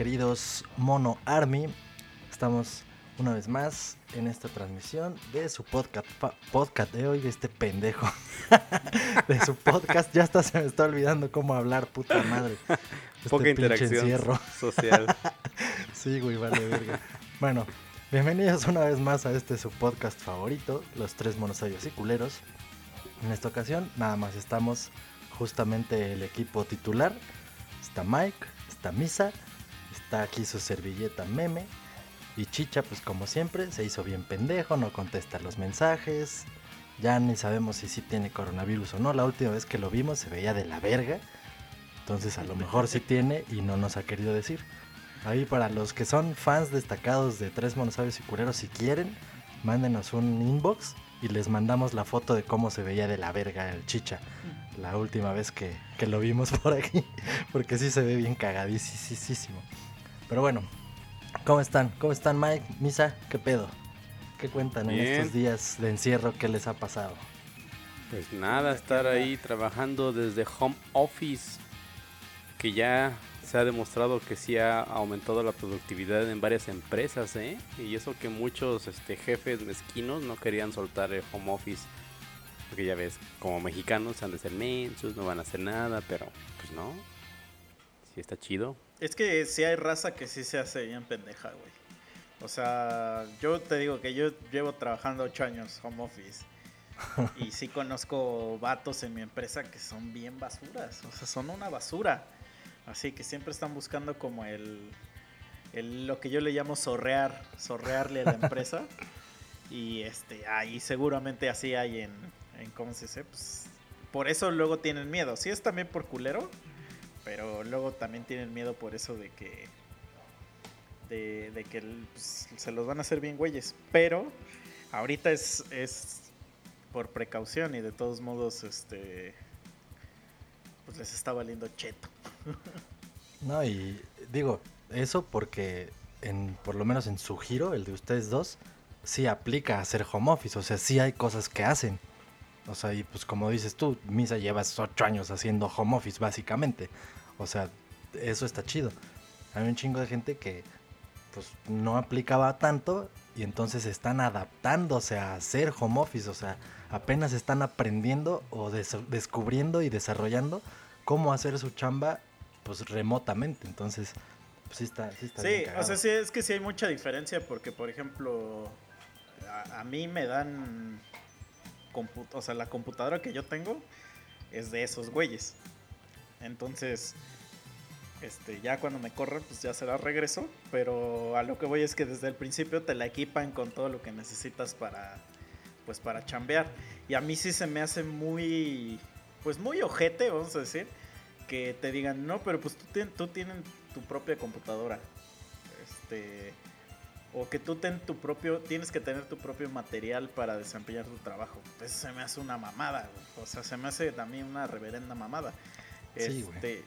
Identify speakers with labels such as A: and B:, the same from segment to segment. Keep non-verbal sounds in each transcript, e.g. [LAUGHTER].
A: queridos Mono Army? Estamos una vez más en esta transmisión de su podcast, podcast de hoy, de este pendejo. [LAUGHS] de su podcast, ya hasta se me está olvidando cómo hablar, puta madre.
B: Este Poca interacción social. [LAUGHS]
A: sí, güey, vale verga. Bueno, bienvenidos una vez más a este su podcast favorito, Los Tres Monosabios y Culeros. En esta ocasión, nada más estamos justamente el equipo titular. Está Mike, está Misa, está aquí su servilleta meme. Y Chicha, pues como siempre, se hizo bien pendejo, no contesta los mensajes. Ya ni sabemos si sí tiene coronavirus o no. La última vez que lo vimos se veía de la verga. Entonces a lo mejor sí tiene y no nos ha querido decir. Ahí para los que son fans destacados de Tres Monosabios y Cureros, si quieren, mándenos un inbox y les mandamos la foto de cómo se veía de la verga el chicha la última vez que, lo vimos [LAUGHS] por aquí, porque sí se ve bien cagadísimo. Pero bueno, ¿cómo están? ¿Cómo están Mike, Misa? ¿Qué pedo? ¿Qué cuentan en estos días de encierro? ¿Qué les ha pasado?
B: Pues nada, estar ahí trabajando desde home office, que ya se ha demostrado que sí ha aumentado la productividad en varias empresas, ¿eh? Y eso que muchos este, jefes mezquinos no querían soltar el home office. Porque ya ves, como mexicanos han de ser mensos, no van a hacer nada, pero pues no. Sí está chido.
C: Es que sí hay raza que sí se hace bien pendeja, güey. O sea, yo te digo que yo llevo trabajando ocho años home office. y sí conozco vatos en mi empresa que son bien basuras. O sea, son una basura. Así que siempre están buscando como el, lo que yo le llamo sorrear, sorrearle a la empresa. [LAUGHS] y este, ahí seguramente así hay en, en cómo se dice, pues por eso luego tienen miedo. Sí es también por culero, pero luego también tienen miedo por eso de que de, que pues, se los van a hacer bien güeyes. Pero ahorita es, es por precaución y de todos modos este pues les está valiendo cheto. [LAUGHS]
A: No, y digo, eso porque en, por lo menos en su giro, el de ustedes dos, sí aplica a hacer home office. O sea, sí hay cosas que hacen. O sea, y pues como dices tú, Misa llevas ocho años haciendo home office, básicamente. O sea, eso está chido. Hay un chingo de gente que pues no aplicaba tanto y entonces están adaptándose a hacer home office. O sea, apenas están aprendiendo o descubriendo y desarrollando cómo hacer su chamba pues remotamente. Entonces, pues sí está, sí está
C: Sí, o sea, sí, es que sí hay mucha diferencia porque, por ejemplo, a, mí me dan, o sea, la computadora que yo tengo es de esos güeyes. Entonces, este, ya cuando me corran, pues ya será regreso. Pero a lo que voy es que desde el principio te la equipan con todo lo que necesitas para, pues para chambear. Y a mí sí se me hace muy, pues muy ojete, vamos a decir, que te digan, no, pero pues tú, tú tienes tu propia computadora. Este, o que tú ten tu propio, tienes que tener tu propio material para desempeñar tu trabajo. Eso se me hace una mamada, O sea, se me hace también una reverenda mamada. este,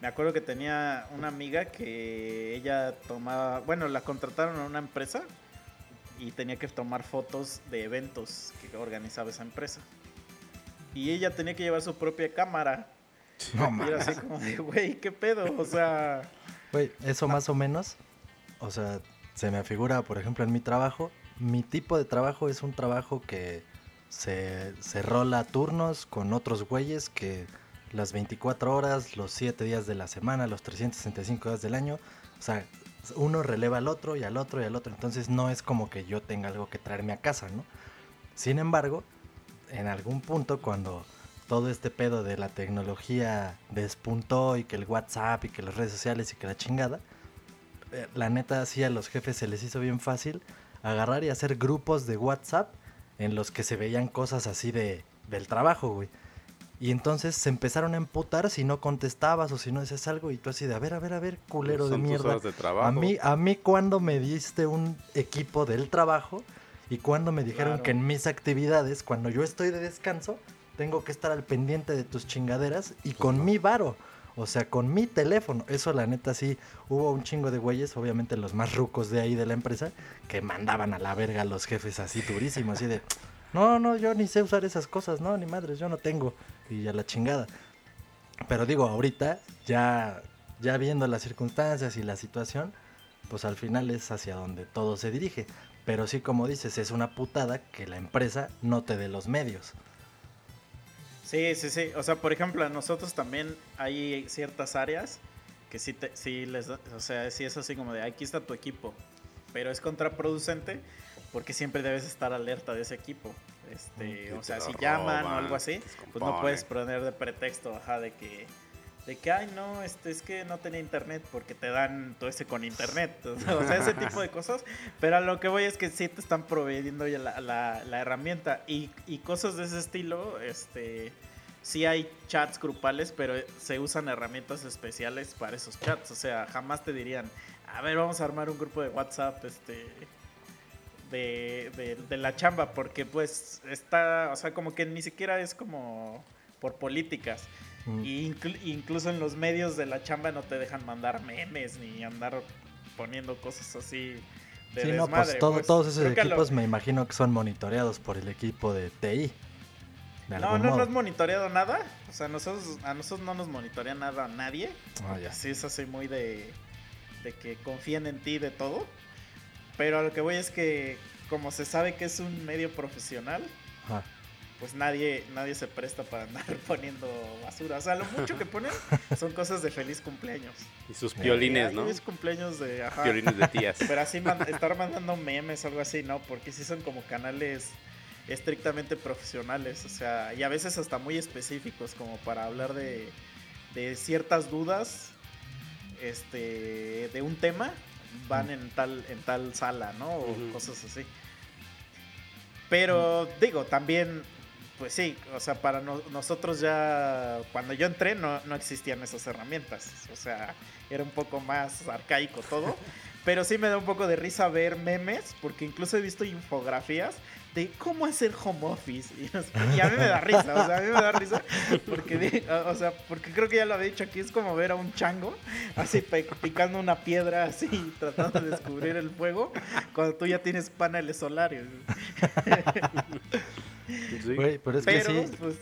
C: me acuerdo que tenía una amiga que ella tomaba, bueno, la contrataron a una empresa y tenía que tomar fotos de eventos que organizaba esa empresa. Y ella tenía que llevar su propia cámara [LAUGHS] no, y era así como de, güey, ¿qué pedo? O sea...
A: Güey, eso más o menos, o sea, se me figura, por ejemplo, en mi trabajo, mi tipo de trabajo es un trabajo que se, se rola turnos con otros güeyes que las 24 horas, los 7 días de la semana, los 365 días del año, o sea, uno releva al otro y al otro y al otro, entonces no es como que yo tenga algo que traerme a casa, ¿no? Sin embargo, en algún punto cuando todo este pedo de la tecnología despuntó y que el WhatsApp y que las redes sociales y que la chingada, la neta así a los jefes se les hizo bien fácil agarrar y hacer grupos de WhatsApp en los que se veían cosas así de del trabajo, güey. Y entonces se empezaron a emputar si no contestabas o si no decías algo y tú así de, a ver, a ver, a ver, culero de mierda. a mí, a mí cuando me diste un equipo del trabajo y cuando me dijeron que en mis actividades, cuando yo estoy de descanso, tengo que estar al pendiente de tus chingaderas y con mi varo. O sea, con mi teléfono. Eso la neta sí, hubo un chingo de güeyes, obviamente los más rucos de ahí de la empresa, que mandaban a la verga a los jefes así durísimos, así de, no, no, yo ni sé usar esas cosas, no, ni madres, yo no tengo. Y ya la chingada. Pero digo, ahorita ya ya viendo las circunstancias y la situación, pues al final es hacia donde todo se dirige. Pero sí, como dices, es una putada que la empresa no te dé los medios.
C: Sí, sí, sí. O sea, por ejemplo, a nosotros también hay ciertas áreas que sí, te, sí les da, o sea, sí es así como de aquí está tu equipo, pero es contraproducente porque siempre debes estar alerta de ese equipo. Este, o sea, si llaman o algo así, pues no puedes poner de pretexto, ajá, de que de que, ay, no, este, es que no tenía internet porque te dan todo ese con internet. [LAUGHS] O sea, ese tipo de cosas. Pero a lo que voy es que sí te están proveyendo ya la, la, herramienta. Y, y, cosas de ese estilo, este, sí hay chats grupales, pero se usan herramientas especiales para esos chats. O sea, jamás te dirían, a ver, vamos a armar un grupo de WhatsApp, este... De, de, de la chamba, porque pues está, o sea, como que ni siquiera es como por políticas. Mm. incluso en los medios de la chamba no te dejan mandar memes ni andar poniendo cosas así
A: de sí, no, pues, pues todos esos equipos me imagino que son monitoreados por el equipo de TI.
C: no, no, no es monitoreado nada. O sea, nosotros, a nosotros no nos monitorea nada a nadie. Ah, ya. Sí, es así muy de, de que confíen en ti de todo. Pero a lo que voy es que, como se sabe que es un medio profesional, Ajá pues nadie, nadie se presta para andar [LAUGHS] poniendo basura. O sea, lo mucho que ponen son cosas de feliz cumpleaños.
B: Y sus piolines, ¿no?
C: Feliz cumpleaños de, ajá.
B: Piolines de tías.
C: Pero así estar mandando memes o algo así, ¿no? Porque sí son como canales estrictamente profesionales, o sea, y a veces hasta muy específicos como para hablar de, de ciertas dudas este de un tema van en tal en tal sala, ¿no? O cosas así. Pero digo, también pues sí, o sea, para nosotros ya, cuando yo entré no, no existían esas herramientas, o sea, era un poco más arcaico todo, [LAUGHS] pero sí me da un poco de risa ver memes, porque incluso he visto infografías de cómo hacer home office. Y, a mí me da risa, o sea, a mí me da risa porque, o sea, porque creo que ya lo había dicho aquí, es como ver a un chango así picando una piedra así, tratando de descubrir el fuego, cuando tú ya tienes paneles solares. [LAUGHS]
A: pero es que sí,
C: pues,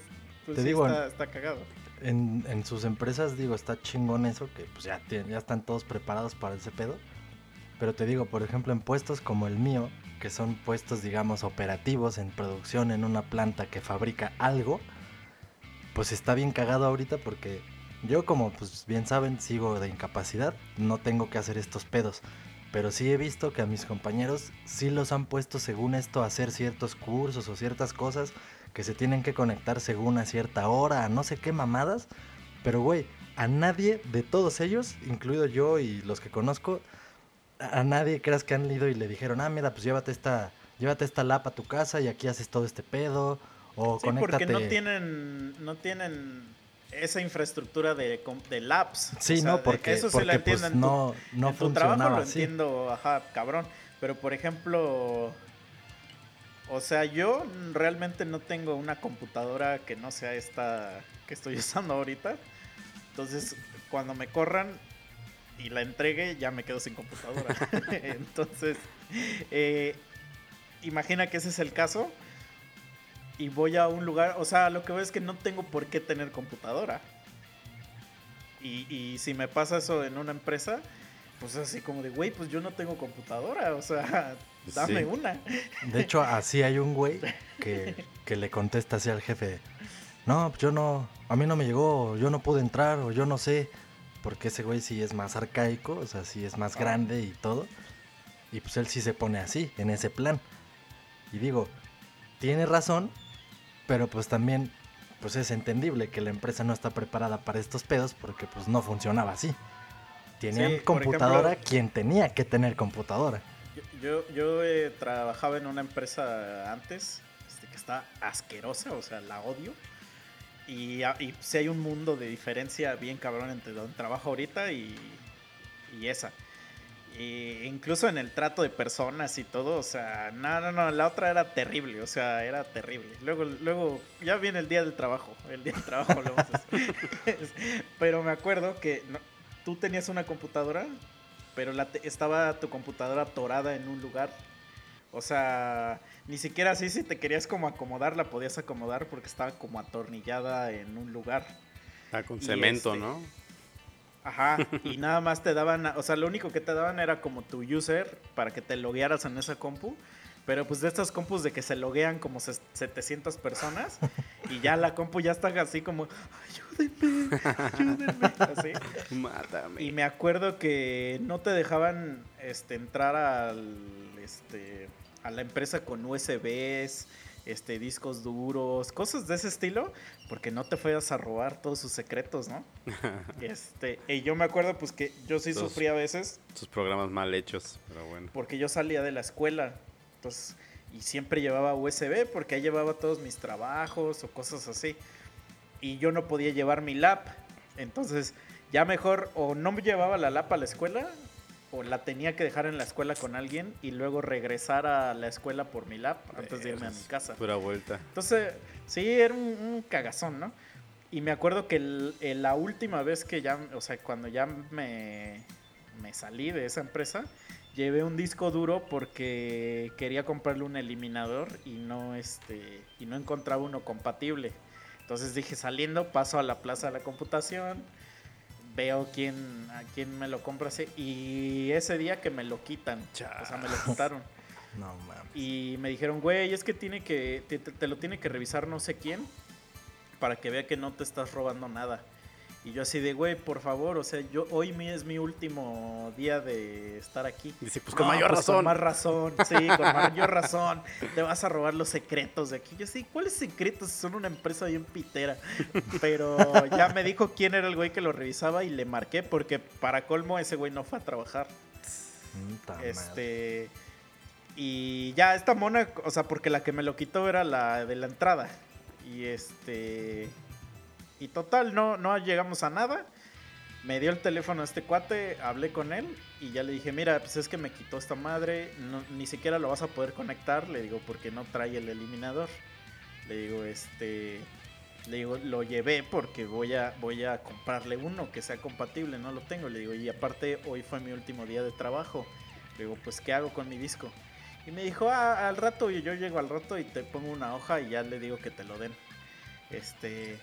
C: pues te digo, está, cagado.
A: En, en, sus empresas, digo, está chingón eso, que pues ya, ya están todos preparados para ese pedo. Pero te digo, por ejemplo, en puestos como el mío, que son puestos, digamos, operativos en producción en una planta que fabrica algo, pues está bien cagado ahorita porque yo, como pues bien saben, sigo de incapacidad, no tengo que hacer estos pedos. Pero sí he visto que a mis compañeros sí los han puesto según esto a hacer ciertos cursos o ciertas cosas que se tienen que conectar según a cierta hora, a no sé qué mamadas. Pero güey, a nadie de todos ellos, incluido yo y los que conozco, a nadie creas que han ido y le dijeron, ah, mira, pues llévate esta, llévate esta lapa a tu casa y aquí haces todo este pedo. O sí,
C: porque no tienen, no tienen esa infraestructura de, de labs.
A: Sí, no, porque, eso se la pues, no, no en tu trabajo lo
C: entiendo, ajá, cabrón. Pero por ejemplo, o sea, yo realmente no tengo una computadora que no sea esta que estoy [LAUGHS] usando ahorita. Entonces, cuando me corran y la entregue, ya me quedo sin computadora. [LAUGHS] Entonces, eh, imagina que ese es el caso y voy a un lugar, o sea, lo que veo es que no tengo por qué tener computadora. Y, y si me pasa eso en una empresa, pues así como de, güey, pues yo no tengo computadora, o sea, [LAUGHS] dame una.
A: De hecho, así hay un güey que, que le contesta así al jefe, no, pues yo no, a mí no me llegó, yo no pude entrar, o yo no sé, porque ese güey sí es más arcaico, o sea, sí es más ah. grande y todo. Y pues él sí se pone así, en ese plan. Y digo, tiene razón, pero pues también pues es entendible que la empresa no está preparada para estos pedos porque pues no funcionaba así. Tenían computadora quien tenía que tener computadora.
C: Yo, yo eh, trabajaba en una empresa antes este, que está asquerosa, o sea, la odio. Y, y sí hay un mundo de diferencia bien cabrón entre donde trabajo ahorita y, y esa. Y incluso en el trato de personas y todo, o sea, no, no, no, la otra era terrible, o sea, era terrible. Luego, luego, ya viene el día del trabajo, el día del trabajo lo vamos a hacer. [LAUGHS] Pero me acuerdo que tú tenías una computadora, pero la estaba tu computadora atorada en un lugar. O sea, ni siquiera así si te querías como acomodar, la podías acomodar porque estaba como atornillada en un lugar.
B: Ah, con cemento, este, ¿no?
C: Ajá, [LAUGHS] y nada más te daban, o sea, lo único que te daban era como tu user para que te loguearas en esa compu. Pero pues de estas compus de que se loguean como 700 personas y ya la compu ya está así como, ayúdenme, ayúdenme, [LAUGHS] así.
B: Mátame.
C: Y me acuerdo que no te dejaban este, entrar al, este, a la empresa con USBs, este, discos duros, cosas de ese estilo, porque no te fueras a robar todos sus secretos, ¿no? [LAUGHS] este, y yo me acuerdo pues que yo sí
B: Los-
C: sufrí a veces
B: Sus programas mal hechos, pero bueno.
C: porque yo salía de la escuela. Entonces, y siempre llevaba USB porque ahí llevaba todos mis trabajos o cosas así. Y yo no podía llevar mi lap. Entonces, ya mejor o no me llevaba la lap a la escuela o la tenía que dejar en la escuela con alguien y luego regresar a la escuela por mi lap antes de irme a mi casa.
B: Pura vuelta.
C: Entonces, sí, era un, un cagazón, ¿no? Y me acuerdo que el- el- la última vez que ya, o sea, cuando ya me, me salí de esa empresa, llevé un disco duro porque quería comprarle un eliminador y no, este, y no encontraba uno compatible. Entonces dije, saliendo, paso a la plaza de la computación, veo quién, a quién me lo compra y ese día que me lo quitan, o sea, me lo quitaron. [LAUGHS]
A: No mames.
C: Y me dijeron, güey, es que tiene que, te- te lo tiene que revisar no sé quién para que vea que no te estás robando nada. Y yo así de, güey, por favor, o sea, yo hoy mi es mi último día de estar aquí.
B: Dice, pues con
C: No,
B: mayor
C: pues
B: razón.
C: Con más razón, sí, con [LAUGHS] mayor razón. Te vas a robar los secretos de aquí. Yo sí, ¿cuáles secretos? Son una empresa bien pitera. Pero ya me dijo quién era el güey que lo revisaba y le marqué porque para colmo ese güey no fue a trabajar. Este. Y ya esta mona, o sea, porque la que me lo quitó era la de la entrada. Y este. Y total, no, no llegamos a nada. Me dio el teléfono a este cuate, hablé con él y ya le dije, mira, pues es que me quitó esta madre, ni siquiera lo vas a poder conectar, le digo, porque no trae el eliminador. Le digo, este, le digo, lo llevé porque voy a, voy a comprarle uno que sea compatible, no lo tengo. Le digo, y aparte hoy fue mi último día de trabajo. Le digo, pues, ¿qué hago con mi disco? Y me dijo, ah, al rato, yo llego al rato y te pongo una hoja y ya le digo que te lo den. Este,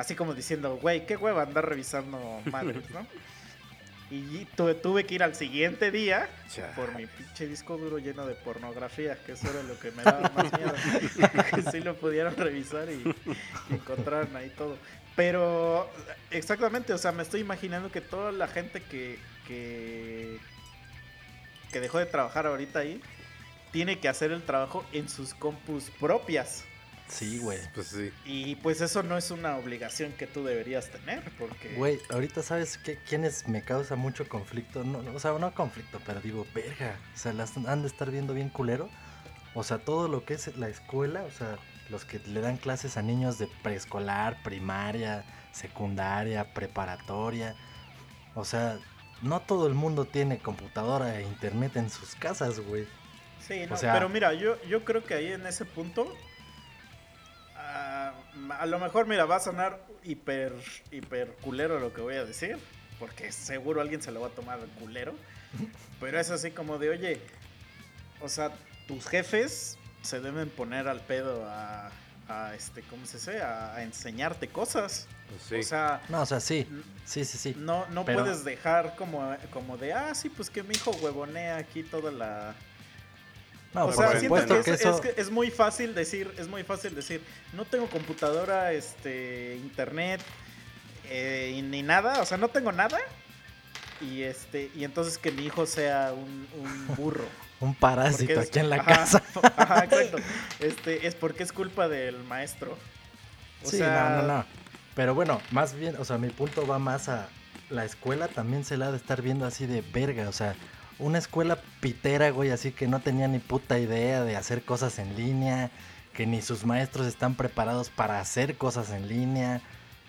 C: así como diciendo, güey, qué hueva andar revisando madres, ¿no? Y tuve, tuve que ir al siguiente día por mi pinche disco duro lleno de pornografía, que eso era lo que me daba más miedo. [LAUGHS] que sí lo pudieran revisar y, y encontraran ahí todo. Pero exactamente, o sea, me estoy imaginando que toda la gente que, que, que dejó de trabajar ahorita ahí tiene que hacer el trabajo en sus compus propias.
A: Sí, güey.
B: Pues sí.
C: Y pues eso no es una obligación que tú deberías tener, porque...
A: Güey, ahorita sabes qué, quiénes me causa mucho conflicto. No, no, o sea, no conflicto, pero digo, verga. O sea, las han de estar viendo bien culero. O sea, todo lo que es la escuela, o sea, los que le dan clases a niños de preescolar, primaria, secundaria, preparatoria. O sea, no todo el mundo tiene computadora e internet en sus casas, güey.
C: Sí, no,
A: O sea-
C: pero mira, yo, yo creo que ahí en ese punto, ah, a lo mejor, mira, va a sonar hiper, hiper culero lo que voy a decir, porque seguro alguien se lo va a tomar culero, pero es así como de, oye, o sea, tus jefes se deben poner al pedo a, a, este, ¿cómo se dice? A, a enseñarte cosas.
B: Pues sí.
C: O sea,
A: No, o sea, sí. Sí, sí, sí.
C: no, no
A: Pero-
C: puedes dejar como, como de, ah, sí, pues que mi hijo huevonea aquí toda la,
A: No,
C: o sea, siento que,
A: que
C: es,
A: eso.
C: es que es muy fácil decir, es muy fácil decir, no tengo computadora, este, internet, eh, ni nada, o sea, no tengo nada. Y este, y entonces que mi hijo sea un, un burro. [LAUGHS]
A: Un parásito
C: es-
A: aquí en la
C: ajá,
A: casa. [LAUGHS]
C: Ajá, exacto. Este, es porque es culpa del maestro. O
A: sí,
C: sea,
A: no, no, no. Pero bueno, más bien, o sea, mi punto va más a la escuela también se la ha de estar viendo así de verga, o sea, una escuela pitera, güey, así que no tenía ni puta idea de hacer cosas en línea, que ni sus maestros están preparados para hacer cosas en línea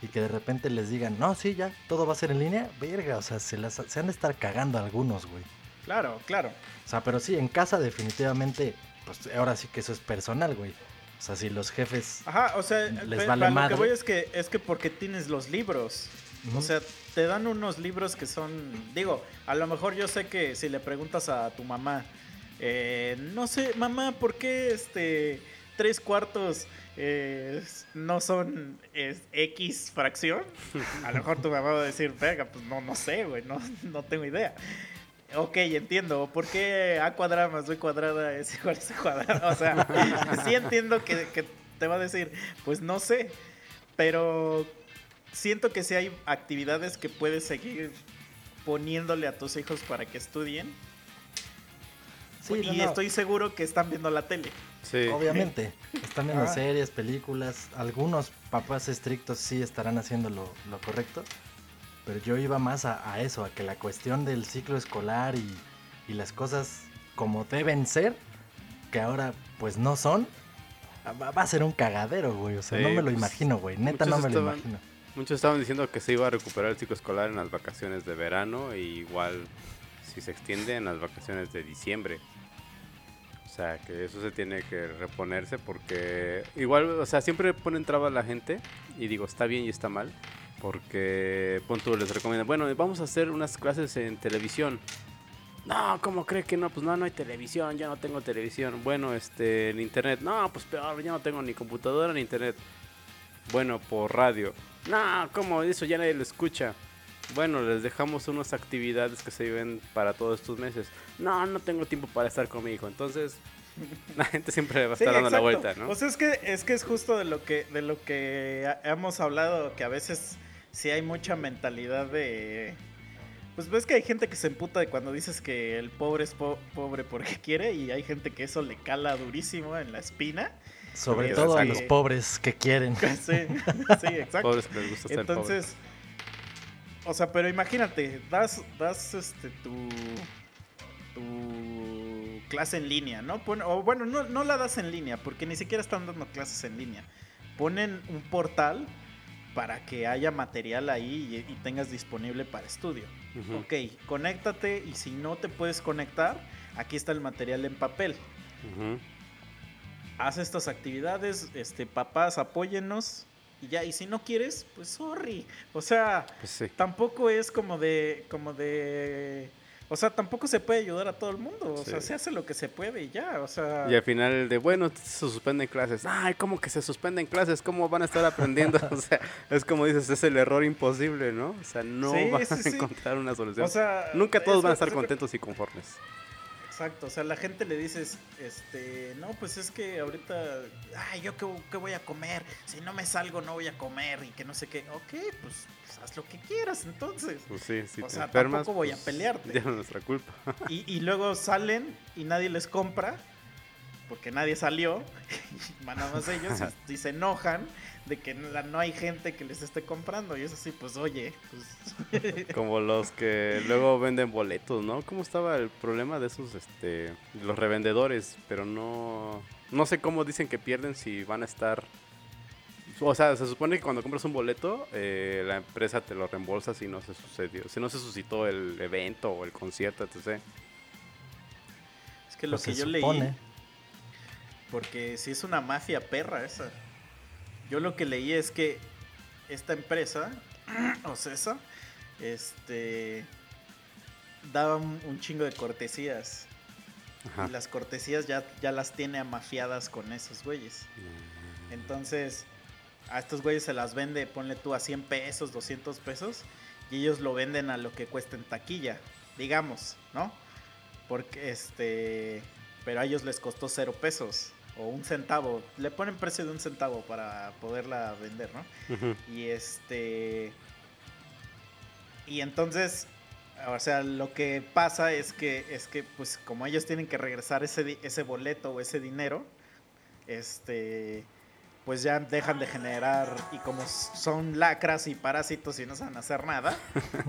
A: y que de repente les digan, no, sí, ya, todo va a ser en línea, verga, o sea, se, las, se han de estar cagando algunos, güey.
C: Claro, claro.
A: O sea, pero sí, en casa definitivamente, pues ahora sí que eso es personal, güey. O sea, si los jefes...
C: Ajá, o sea,
A: Les vale
C: lo
A: madre.
C: que voy es que es que porque tienes los libros. O sea, te dan unos libros que son, digo, a lo mejor yo sé que si le preguntas a tu mamá, eh, no sé, mamá, ¿por qué este, tres cuartos eh, no son X fracción, a lo mejor tu mamá va a decir, venga, pues no, no sé, güey, no, no tengo idea. Ok, entiendo. ¿Por qué A cuadrada más B cuadrada es igual a C cuadrada? O sea, [LAUGHS] sí entiendo que, que te va a decir, pues no sé. Pero siento que sí hay actividades que puedes seguir poniéndole a tus hijos para que estudien.
A: Sí,
C: y
A: no, no.
C: estoy seguro que están viendo la tele.
B: Sí.
A: Obviamente, están viendo
C: Ah.
A: series, películas. Algunos papás estrictos sí estarán haciendo lo, lo correcto. Pero yo iba más a, a eso, a que la cuestión del ciclo escolar y, y las cosas como deben ser, que ahora pues no son, va, va a ser un cagadero, güey. O sea,
B: Sí,
A: no me lo
B: pues,
A: imagino, güey. Neta, no me lo
B: estaban-
A: imagino.
B: Muchos estaban diciendo que se iba a recuperar el ciclo escolar en las vacaciones de verano e igual si se extiende en las vacaciones de diciembre. O sea, que eso se tiene que reponerse porque igual, o sea, siempre ponen trabas la gente y digo, está bien y está mal. Porque punto les recomiendan, bueno, vamos a hacer unas clases en televisión. No, ¿cómo cree que no? Pues no, no hay televisión, yo no tengo televisión. Bueno, este, en internet. No, pues peor, yo no tengo ni computadora ni internet. Bueno, por radio. No, ¿cómo? Eso ya nadie lo escucha. Bueno, les dejamos unas actividades que se viven para todos estos meses. No, no tengo tiempo para estar con mi hijo. Entonces, [LAUGHS] la gente siempre va a
C: Sí,
B: estar dando la vuelta, ¿no?
C: O sea, es que, es que es justo de lo que, de lo que hemos hablado, que a veces sí hay mucha mentalidad de... Pues ves que hay gente que se emputa de cuando dices que el pobre es po- pobre porque [LAUGHS] quiere y hay gente que eso le cala durísimo en la espina.
A: Sobre
C: Sí,
A: todo a los pobres que quieren. [LAUGHS]
C: Sí, sí, exacto.
B: Pobres que les gusta estar pobres.
C: Entonces, o sea, pero imagínate, das, das este tu, tu clase en línea, ¿no? Pon- o bueno, no, no la das en línea, porque ni siquiera están dando clases en línea. Ponen un portal para que haya material ahí y, y tengas disponible para estudio.
B: Ujú.
C: Ok, conéctate y si no te puedes conectar, aquí está el material en papel.
B: Ujú.
C: Haz estas actividades, este, papás, apóyennos. Y ya, y si no quieres, pues sorry. O sea,
B: Pues sí.
C: tampoco es como de, como de, o sea, tampoco se puede ayudar a todo el mundo. O
B: Sí.
C: sea, se hace lo que se puede y ya. O sea,
B: Y al final de, bueno, se suspenden clases. Ay, ¿cómo que se suspenden clases? ¿Cómo van a estar aprendiendo? [LAUGHS] o sea, es como dices, es el error imposible, ¿no? O sea, no
C: Sí,
B: van a encontrar una solución.
C: o sea,
B: Nunca todos van a estar contentos y conformes.
C: Exacto, o sea, la gente le dices, este, no, pues es que ahorita, ay, yo qué, qué voy a comer, si no me salgo no voy a comer y que no sé qué. Ok, pues, pues, haz lo que quieras entonces.
B: Pues sí, si
C: O
B: te
C: sea,
B: enfermas,
C: tampoco voy a
B: pues,
C: pelearte.
B: Ya no es nuestra culpa.
C: Y, y luego salen y nadie les compra porque nadie salió. [LAUGHS] Y van nada más ellos y, y se enojan de que no, no hay gente que les esté comprando. Y es así, pues oye, pues, [LAUGHS]
B: Como los que luego venden boletos, ¿no? ¿Cómo estaba el problema de esos, este, los revendedores? Pero no, no sé cómo dicen que pierden si van a estar... O sea, se supone que cuando compras un boleto, eh, la empresa te lo reembolsa si no se sucedió, si no se suscitó el evento o el concierto, etc.
C: es que lo
A: Pues
C: que yo leí,
A: supone.
C: porque si es una mafia perra esa. Yo lo que leí es que esta empresa, [CLEARS THROAT] Ocesa, este, daba un, chingo de cortesías.
B: Ajá.
C: Y las cortesías ya, ya las tiene amafiadas con esos güeyes. Entonces, a estos güeyes se las vende, ponle tú a 100 pesos, 200 pesos, y ellos lo venden a lo que cuesta en taquilla, digamos, ¿no? Porque este, pero a ellos les costó cero pesos o un centavo, le ponen precio de un centavo para poderla vender, ¿no? Y este. Y entonces. O sea, lo que pasa es que, es que, pues, como ellos tienen que regresar ese, ese boleto o ese dinero, este. Pues ya dejan de generar. Y como son lacras y parásitos y no saben hacer nada,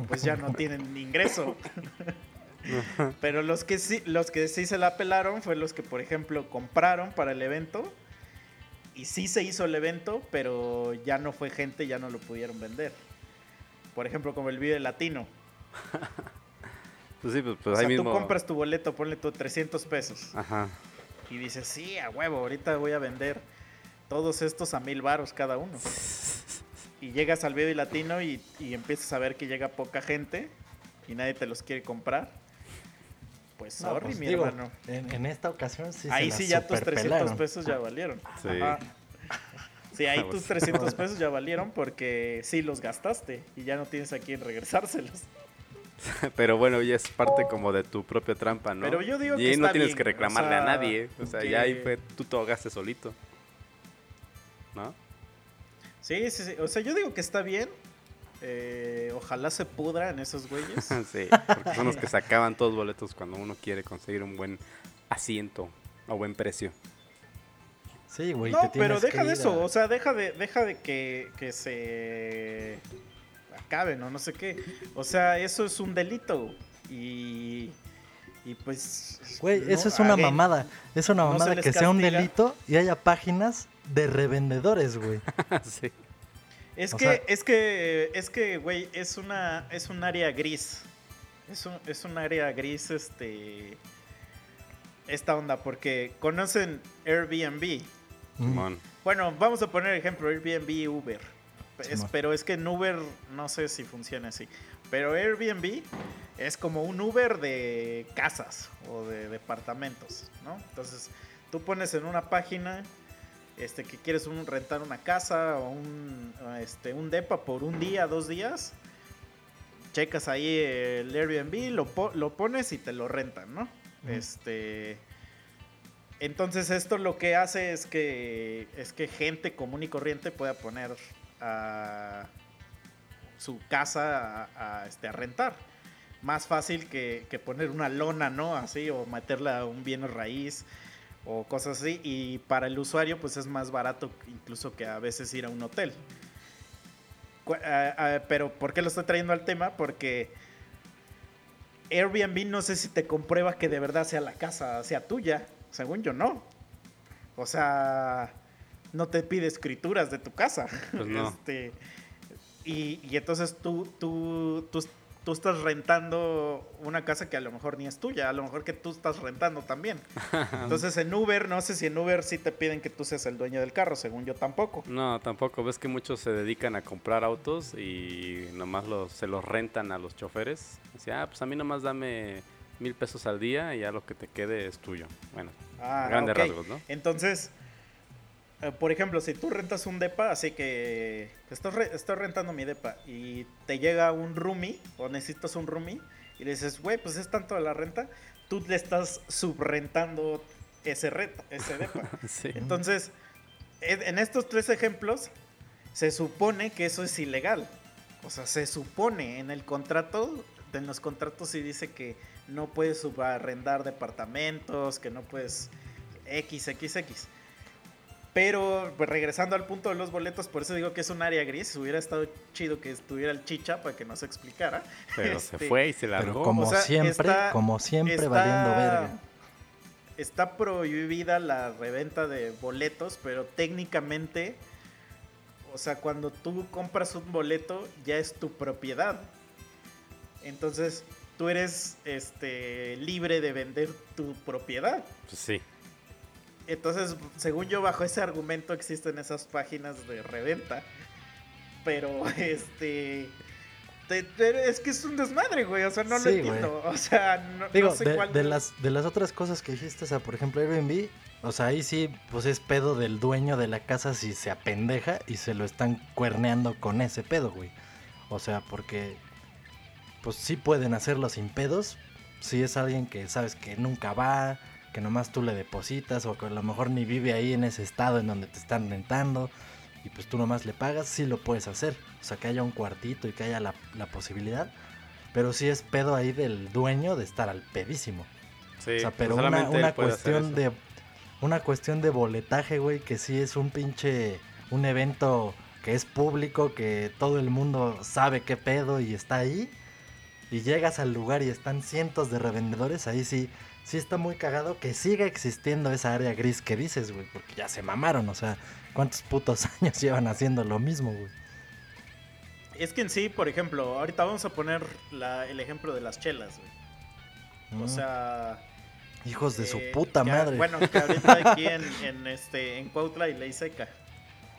C: pues ya no tienen ingreso. [LAUGHS] Pero los que sí, los que sí se la pelaron fue los que, por ejemplo, compraron para el evento. Y sí se hizo el evento, pero ya no fue gente, ya no lo pudieron vender. Por ejemplo, como el video latino.
B: Pues sí, pues, pues
C: o
B: ahí
C: sea,
B: mismo...
C: tú compras tu boleto, ponle tú 300 pesos.
B: Ajá.
C: Y dices, sí, a huevo, ahorita voy a vender todos estos a mil varos cada uno. Y llegas al video latino y, y empiezas a ver que llega poca gente y nadie te los quiere comprar. Pues
A: No,
C: sorry,
A: pues,
C: mi
A: digo,
C: hermano.
A: En, en esta ocasión sí se
C: ahí
A: la
C: sí ya tus 300
A: superpelaron.
C: pesos ya valieron.
B: Sí.
C: Ajá. Sí, ahí
B: Ah, [LAUGHS]
C: tus
B: pues.
C: 300 pesos ya valieron porque sí los gastaste y ya no tienes a quién regresárselos. [LAUGHS]
B: Pero bueno, ya es parte como de tu propia trampa, ¿no?
C: Pero yo digo
B: y
C: que
B: ahí no
C: está
B: tienes
C: bien,
B: que reclamarle
C: o sea,
B: a nadie. O sea, ya ahí fue, tú te ahogaste solito. ¿No?
C: Sí, sí, sí. O sea, yo digo que está bien. Eh, ojalá se pudran esos güeyes. [LAUGHS]
B: sí, porque son los que sacaban todos los boletos cuando uno quiere conseguir un buen asiento a buen precio.
A: Sí, güey.
C: no,
A: te
C: pero deja
A: que
C: de eso.
A: a-
C: O sea, deja de, deja de que, que se acaben o no sé qué. O sea, eso es un delito. Y, y pues...
A: Güey,
C: no,
A: eso es una
C: again,
A: mamada. Es una
C: no se
A: mamada
C: les
A: que sea un delito y haya páginas de revendedores, güey. [LAUGHS]
B: sí.
C: Es
A: O
C: que,
A: sea-
C: es que, es que, güey, es una, es un área gris. Es un, es un área gris, este, esta onda, porque conocen Airbnb.
A: Mm.
C: Bueno, vamos a poner ejemplo, Airbnb y Uber. Es- pero es que en Uber no sé si funciona así. Pero Airbnb es como un Uber de casas o de departamentos, ¿no? Entonces, tú pones en una página este, que quieres un- rentar una casa o un, este, un depa por un día, dos días. Checas ahí el Airbnb, lo, lo pones y te lo rentan, ¿no? Este. Entonces esto lo que hace es que es que gente común y corriente pueda poner a su casa a, a, este, a rentar. Más fácil que, que poner una lona, ¿no? Así, o meterla a un bien raíz o cosas así. Y para el usuario, pues es más barato incluso que a veces ir a un hotel. Ah, ah, pero, ¿por qué lo estoy trayendo al tema? Porque Airbnb no sé si te comprueba que de verdad sea la casa, sea tuya. Según yo, no. O sea, no te pide escrituras de tu casa.
B: Pues no. [LAUGHS]
C: Este, y, y entonces tú, tú, tú, tú estás rentando una casa que a lo mejor ni es tuya, a lo mejor que tú estás rentando también. [LAUGHS] Entonces en Uber, no sé si en Uber sí te piden que tú seas el dueño del carro, según yo tampoco.
B: No, tampoco. Ves que muchos se dedican a comprar autos y nomás los, se los rentan a los choferes. Así, ah, pues a mí nomás dame mil pesos al día y ya lo que te quede es tuyo. Bueno,
C: Ah,
B: grandes rasgos, ¿no?
C: Entonces, por ejemplo, si tú rentas un depa, así que estoy, re- estoy rentando mi depa y te llega un roomie o necesitas un roomie y le dices, güey, pues es tanto la renta, tú le estás subrentando ese, reta, ese depa. [LAUGHS]
B: Sí.
C: Entonces, en en estos tres ejemplos, se supone que eso es ilegal. O sea, se supone en el contrato, en los contratos sí dice que no puedes subarrendar departamentos, que no puedes XXX. Pero pues, regresando al punto de los boletos, por eso digo que es un área gris. Hubiera estado chido que estuviera el chicha para que nos explicara.
B: Pero se
C: Este,
B: fue y se
A: Pero
B: largó.
A: como
C: o sea,
A: siempre,
C: está-
A: como siempre
C: está-
A: valiendo verga.
C: Está prohibida la reventa de boletos, pero técnicamente, o sea, cuando tú compras un boleto, ya es tu propiedad. Entonces, tú eres este, libre de vender tu propiedad.
B: Pues sí.
C: Entonces, según yo, bajo ese argumento existen esas páginas de reventa. Pero, [LAUGHS] este. te- te- es que es un desmadre, güey. O sea, no lo
A: Sí, güey.
C: entiendo. O sea, no,
A: Digo,
C: no sé
A: de,
C: cuál.
A: de las, de las otras cosas que dijiste, o sea, por ejemplo, Airbnb, o sea, ahí sí, pues es pedo del dueño de la casa si se apendeja y se lo están cuerneando con ese pedo, güey. O sea, porque, pues sí pueden hacerlo sin pedos, si es alguien que sabes que nunca va, que nomás tú le depositas o que a lo mejor ni vive ahí en ese estado en donde te están rentando y pues tú nomás le pagas, sí lo puedes hacer. O sea, que haya un cuartito y que haya la, la posibilidad. Pero sí es pedo ahí del dueño de estar al pedísimo.
B: Sí,
A: o sea,
B: pues
A: pero una, una cuestión de una cuestión de boletaje, güey, que sí es un pinche un evento que es público, que todo el mundo sabe qué pedo y está ahí. Y llegas al lugar y están cientos de revendedores, ahí sí sí está muy cagado que siga existiendo esa área gris que dices, güey, porque ya se mamaron, o sea, ¿cuántos putos [LAUGHS] años llevan haciendo lo mismo, güey?
C: Es que en sí, por ejemplo, ahorita vamos a poner la- el ejemplo de las chelas, güey. O sea.
A: hijos de su
C: eh,
A: puta
C: que-
A: madre.
C: Bueno, que [LAUGHS] ahorita aquí en, en, este, en Cuautla y Ley Seca.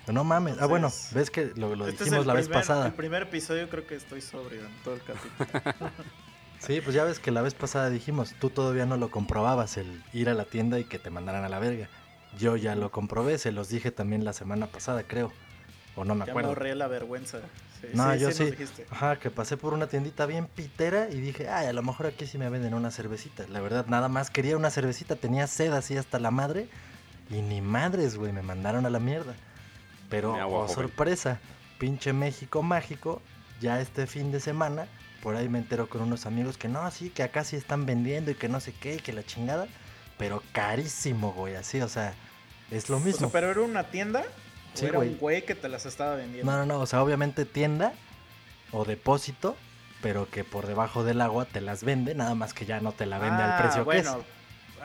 A: no mames. ah, bueno, ves que lo, lo
C: Este es
A: dijimos la vez pasada.
C: El primer episodio creo que estoy sobrio en todo el capítulo. [LAUGHS]
A: Sí, pues ya ves que la vez pasada dijimos, tú todavía no lo comprobabas, el ir a la tienda y que te mandaran a la verga. Yo ya lo comprobé, se los dije también la semana pasada, creo. O no me
C: Ya me
A: acuerdo.
C: ahorré la vergüenza. Sí,
A: No,
C: sí,
A: yo sí. Ajá, que pasé por una tiendita bien pitera y dije, ay, a lo mejor aquí sí me venden una cervecita. La verdad, nada más quería una cervecita, tenía sed así hasta la madre. Y ni madres, güey, me mandaron a la mierda. Pero,
B: agua,
A: oh, sorpresa, pinche México mágico, ya este fin de semana, por ahí me entero con unos amigos que no, sí, que acá sí están vendiendo y que no sé qué, y que la chingada. Pero carísimo, güey, así, o sea, es lo
C: O sea,
A: mismo.
C: pero era una tienda
A: Sí,
C: o era
A: güey.
C: un güey que te las estaba vendiendo.
A: No, no, no, o sea, obviamente tienda o depósito, pero que por debajo del agua te las vende, nada más que ya no te la vende
C: Ah,
A: al precio
C: bueno,
A: que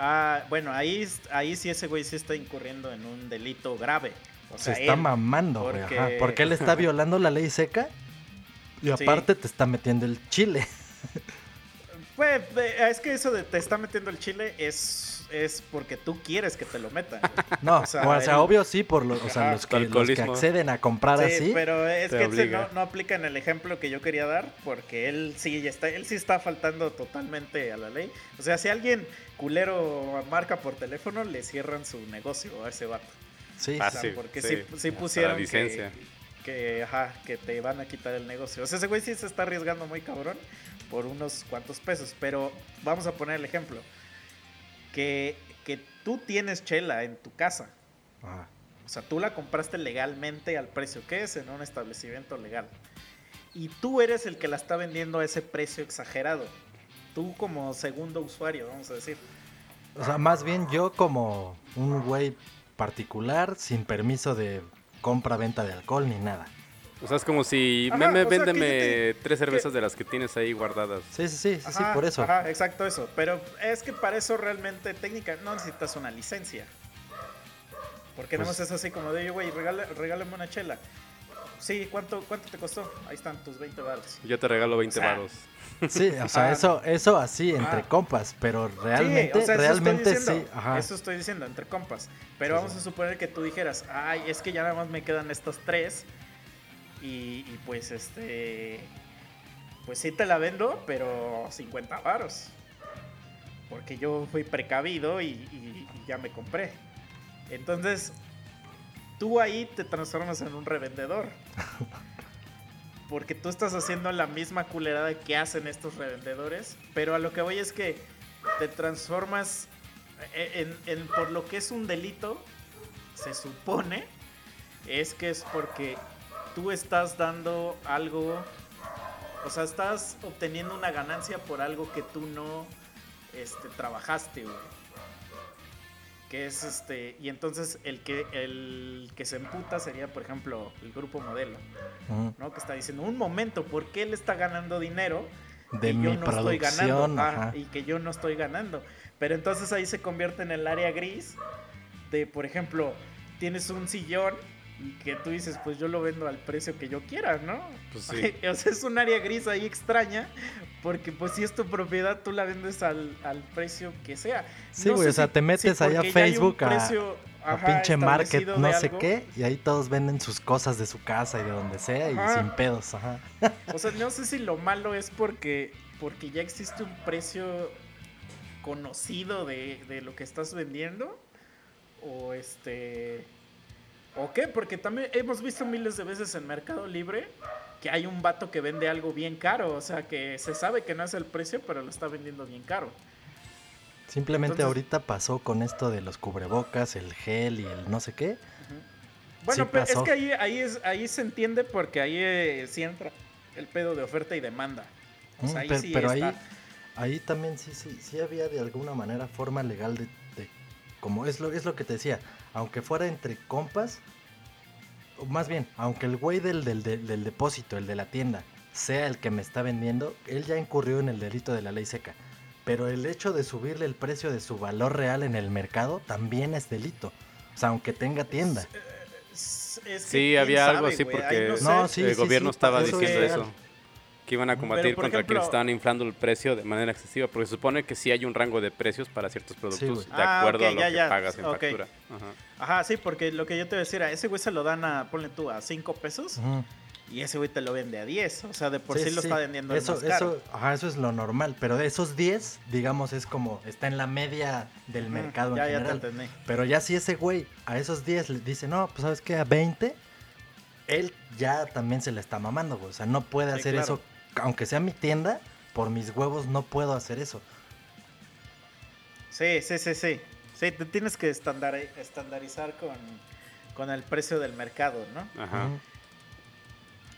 C: Ah, bueno, ahí, es- ahí sí ese güey sí está incurriendo en un delito grave. O
A: es.
C: sea,
A: Se está
C: él-
A: mamando, güey,
C: porque-
A: ajá, porque él está [LAUGHS] violando la ley seca y
C: Sí.
A: aparte te está metiendo el chile.
C: Pues, es que eso de te está metiendo el chile es, es porque tú quieres que te lo metan.
A: No,
C: O
A: o
C: sea,
A: sea,
C: él-
A: obvio sí, por los, o sea, los, que, los que acceden a comprar
C: Sí,
A: así.
C: pero es que no, no aplica en el ejemplo que yo quería dar, porque él sí está, él sí está faltando totalmente a la ley. O sea, si alguien culero marca por teléfono, le cierran su negocio a ese vato.
A: Sí,
C: O sea,
B: sí,
C: porque
B: sí,
C: sí, sí pusieron
B: licencia.
C: que, ajá, que te van a quitar el negocio. O sea, ese güey sí se está arriesgando muy cabrón por unos cuantos pesos. Pero vamos a poner el ejemplo. Que, que tú tienes chela en tu casa.
A: Ajá.
C: O sea, tú la compraste legalmente al precio que es en un establecimiento legal. Y tú eres el que la está vendiendo a ese precio exagerado. Tú como segundo usuario, vamos a decir.
A: O sea, más bien yo como un güey particular, sin permiso de compra-venta de alcohol ni nada.
B: O sea, es como si,
C: Ajá,
B: meme, véndeme tres cervezas de las que tienes ahí guardadas.
A: Sí, sí, sí, sí, sí, por eso.
C: Ajá, exacto eso. Pero es que para eso realmente técnica no necesitas una licencia. Porque no
A: Pues-
C: es así como de, oye, güey, regala- regálame una chela. Sí, ¿cuánto, ¿cuánto te costó? Ahí están tus 20 baros.
B: Yo te regalo 20
C: O sea,
B: varos.
A: Sí, o sea,
C: Ajá.
A: eso, eso así entre compas, pero
C: Sí,
A: realmente,
C: o sea, eso
A: realmente sí. Ajá.
C: Eso estoy diciendo, entre compas. Pero
A: Sí,
C: vamos
A: sí.
C: a suponer que tú dijeras, ay, es que ya nada más me quedan estos tres. Y, y pues este. Pues sí te la vendo, pero 50 varos. Porque yo fui precavido y, y- y ya me compré. Entonces, tú ahí te transformas en un revendedor. [LAUGHS] Porque tú estás haciendo la misma culerada que hacen estos revendedores. Pero a lo que voy es que te transformas en, en- por lo que es un delito, se supone, es que es porque tú estás dando algo, o sea, estás obteniendo una ganancia por algo que tú no este, trabajaste, güey. Que es este, y entonces el que, el que se emputa sería, por ejemplo, el grupo modelo. ¿no? Que está diciendo, un momento, ¿por qué él está ganando dinero?
A: De
C: y
A: mi
C: yo no estoy ganando
A: producción,
C: ah,
A: ajá.
C: y que yo no estoy ganando. Pero entonces ahí se convierte en el área gris de, por ejemplo, tienes un sillón y que tú dices, pues yo lo vendo al precio que yo quiera, ¿no?
B: Pues [LAUGHS] sí.
C: o sea, es un área gris ahí extraña porque pues si es tu propiedad tú la vendes al, al precio que sea.
A: Sí, güey, o sea,
C: si-
A: te metes
C: si
A: ahí a Facebook a-
C: precio,
A: A
C: ajá,
A: pinche market, no sé qué, y ahí todos venden sus cosas de su casa y de donde sea y sin pedos, ajá.
C: O sea, no sé si lo malo es porque, porque ya existe un precio conocido de, de lo que estás vendiendo. O este. ¿O qué? Porque también hemos visto miles de veces en Mercado Libre que hay un vato que vende algo bien caro. O sea, que se sabe que no es el precio, pero lo está vendiendo bien caro.
A: Simplemente
C: Entonces-
A: ahorita pasó con esto de los cubrebocas, el gel y el no sé qué.
C: Bueno,
A: Sí
C: pero es
A: pasó.
C: que ahí, ahí, es, ahí se entiende porque ahí eh, sí entra el pedo de oferta y demanda. O sea,
A: Mm,
C: ahí
A: pero
C: sí
A: pero ahí,
C: está.
A: ahí también sí, sí, sí había de alguna manera forma legal de, de- como es lo, es lo que te decía, aunque fuera entre compas, más bien, aunque el güey del, del, del- del depósito, el de la tienda, sea el que me está vendiendo, él ya incurrió en el delito de la ley seca. Pero el hecho de subirle el precio de su valor real en el mercado también es delito. O sea, aunque tenga tienda.
C: Es- es que
B: Sí, había algo
C: sabe,
B: así porque
C: no sé.
A: No, sí,
B: el
A: sí,
B: gobierno
A: sí,
B: estaba
A: eso
B: diciendo
A: es
B: eso. Que iban a combatir contra
C: ejemplo-
B: quienes estaban inflando el precio de manera excesiva, porque se supone que sí hay un rango de precios para ciertos productos de
C: Ah,
B: acuerdo a lo
C: ya,
B: que
C: ya,
B: pagas en factura. Ajá.
C: Ajá, sí, porque lo que yo te voy a decir, a ese güey se lo dan a, ponle tú, a 5 pesos. Y ese güey te lo vende a 10. O sea, de por sí, lo está vendiendo
A: eso,
C: más caro.
A: Eso, ajá, eso es lo normal. Pero de esos 10, digamos, es como está en la media del mercado
C: ya,
A: en
C: ya
A: general.
C: te entendí.
A: pero ya si ese güey a esos 10 le dice, no, pues sabes qué, a 20, él ya también se le está mamando, güey. O sea, no puede
C: Sí,
A: hacer
C: claro.
A: eso. Aunque sea mi tienda, por mis huevos no puedo hacer eso.
C: Sí, sí, sí, sí. Sí, te tienes que estandar- estandarizar con, con el precio del mercado, ¿no?
B: Ajá.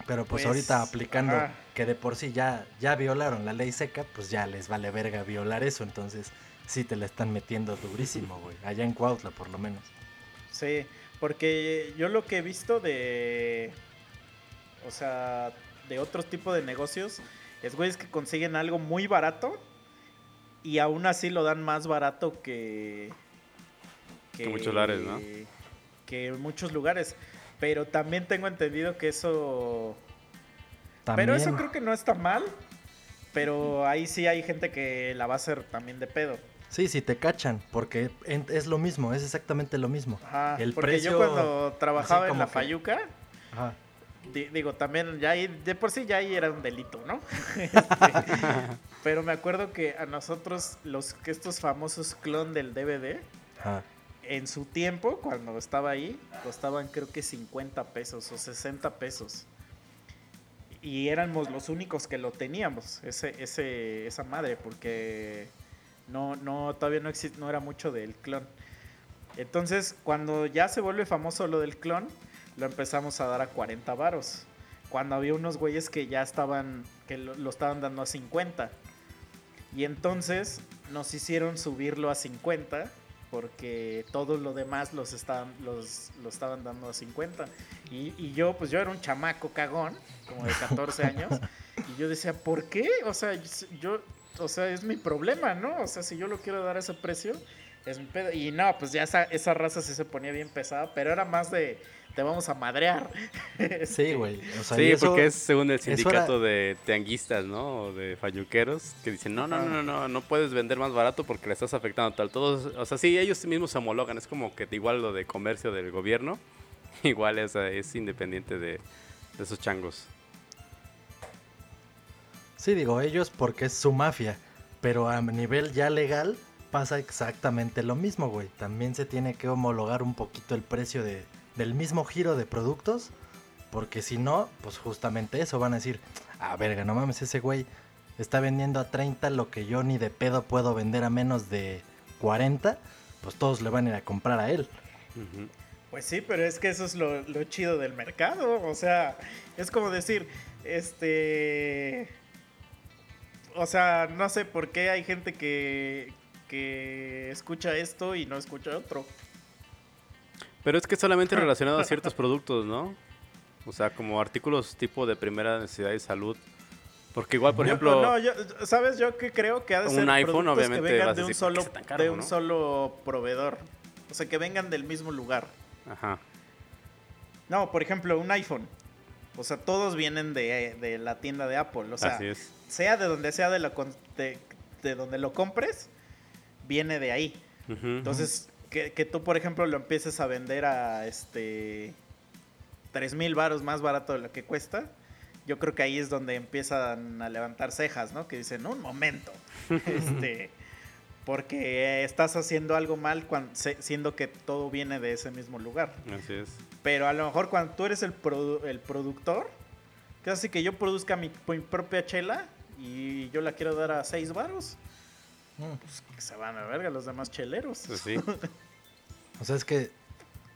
A: Pero pues,
C: Pues,
A: ahorita aplicando
C: ajá.
A: que de por sí ya, ya violaron la ley seca, pues ya les vale verga violar eso. Entonces sí te la están metiendo durísimo, güey. Allá en Cuautla, por lo menos.
C: Sí, porque yo lo que he visto de. O sea, de otro tipo de negocios es güeyes que consiguen algo muy barato y aún así lo dan más barato que.
B: Que muchos lugares, ¿no?
C: Que en muchos lugares. Pero también tengo entendido que eso.
A: También,
C: Pero eso creo que no está mal. Pero ahí sí hay gente que la va a hacer también de pedo.
A: Sí, sí te cachan, porque es lo mismo, es exactamente lo mismo.
C: Ajá,
A: El
C: porque
A: precio,
C: yo cuando trabajaba en la
A: que-
C: Fayuca,
A: Ajá.
C: Di- Digo, también ya ahí, de por sí ya ahí era un delito, ¿no? [LAUGHS] Este, pero me acuerdo que a nosotros, los que estos famosos clon del DVD, en su tiempo, cuando estaba ahí, costaban creo que 50 pesos o 60 pesos. Y éramos los únicos que lo teníamos, ese, ese, esa madre, porque no, no, todavía no, exist, no era mucho del clon. Entonces, cuando ya se vuelve famoso lo del clon, lo empezamos a dar a 40 varos. Cuando había unos güeyes que ya estaban, que lo, estaban dando a 50. Y entonces nos hicieron subirlo a 50 porque todo lo demás los estaban, los, lo estaban dando a 50. Y, y yo, pues yo era un chamaco cagón, como de 14 años, y yo decía, ¿por qué? O sea, yo, o sea, es mi problema, ¿no? O sea, si yo lo quiero dar a ese precio, es mi pedo. Y no, pues ya esa, esa raza sí se ponía bien pesada, pero era más de, te vamos a madrear.
A: Sí, güey. O sea,
B: sí,
A: eso-
B: porque es según el sindicato de tianguistas, ¿no? O de falluqueros, que dicen, no, no, no, no, no, no puedes vender más barato porque le estás afectando tal. Todos, o sea, sí, ellos mismos se homologan, es como que igual lo de comercio del gobierno, [LAUGHS] igual es, es independiente de, de esos changos.
A: Sí, digo ellos porque es su mafia, pero a nivel ya legal pasa exactamente lo mismo, güey. También se tiene que homologar un poquito el precio de, del mismo giro de productos, porque si no, pues justamente eso van a decir, ah, verga, no mames, ese güey está vendiendo a 30 lo que yo ni de pedo puedo vender a menos de 40, pues todos le van a ir a comprar a él.
C: Pues sí, pero es que eso es lo, lo chido del mercado. O sea, es como decir, este... O sea, no sé por qué hay gente que, que escucha esto y no escucha otro.
B: Pero es que solamente [LAUGHS] relacionado a ciertos productos, ¿no? O sea, como artículos tipo de primera necesidad de salud. Porque igual, por ejemplo,
C: no, yo- ¿sabes? Yo que creo que ha de
B: Un
C: ser
B: iPhone,
C: productos
B: obviamente,
C: que vengan de un
B: decir, ¿por qué
C: solo,
B: caro,
C: de un
B: no?
C: solo proveedor. O sea, que vengan del mismo lugar.
B: ajá,
C: No, por ejemplo, un iPhone. O sea, todos vienen de, de la tienda de Apple. O sea,
B: así es.
C: sea de donde sea de, con- de, de donde lo compres, viene de ahí.
B: Ujú.
C: Entonces, que, que tú, por ejemplo, lo empieces a vender a este 3 mil baros más barato de lo que cuesta, yo creo que ahí es donde empiezan a levantar cejas, ¿no? Que dicen, un momento, [LAUGHS] este, porque estás haciendo algo mal cuan- se- siendo que todo viene de ese mismo lugar.
B: Así es.
C: Pero a lo mejor cuando tú eres el, produ- el productor, que hace que yo produzca mi, mi propia chela y yo la quiero dar a 6 baros,
A: Mm.
C: Pues que se van a verga los demás cheleros.
B: Pues sí. [LAUGHS]
A: O sea, es que.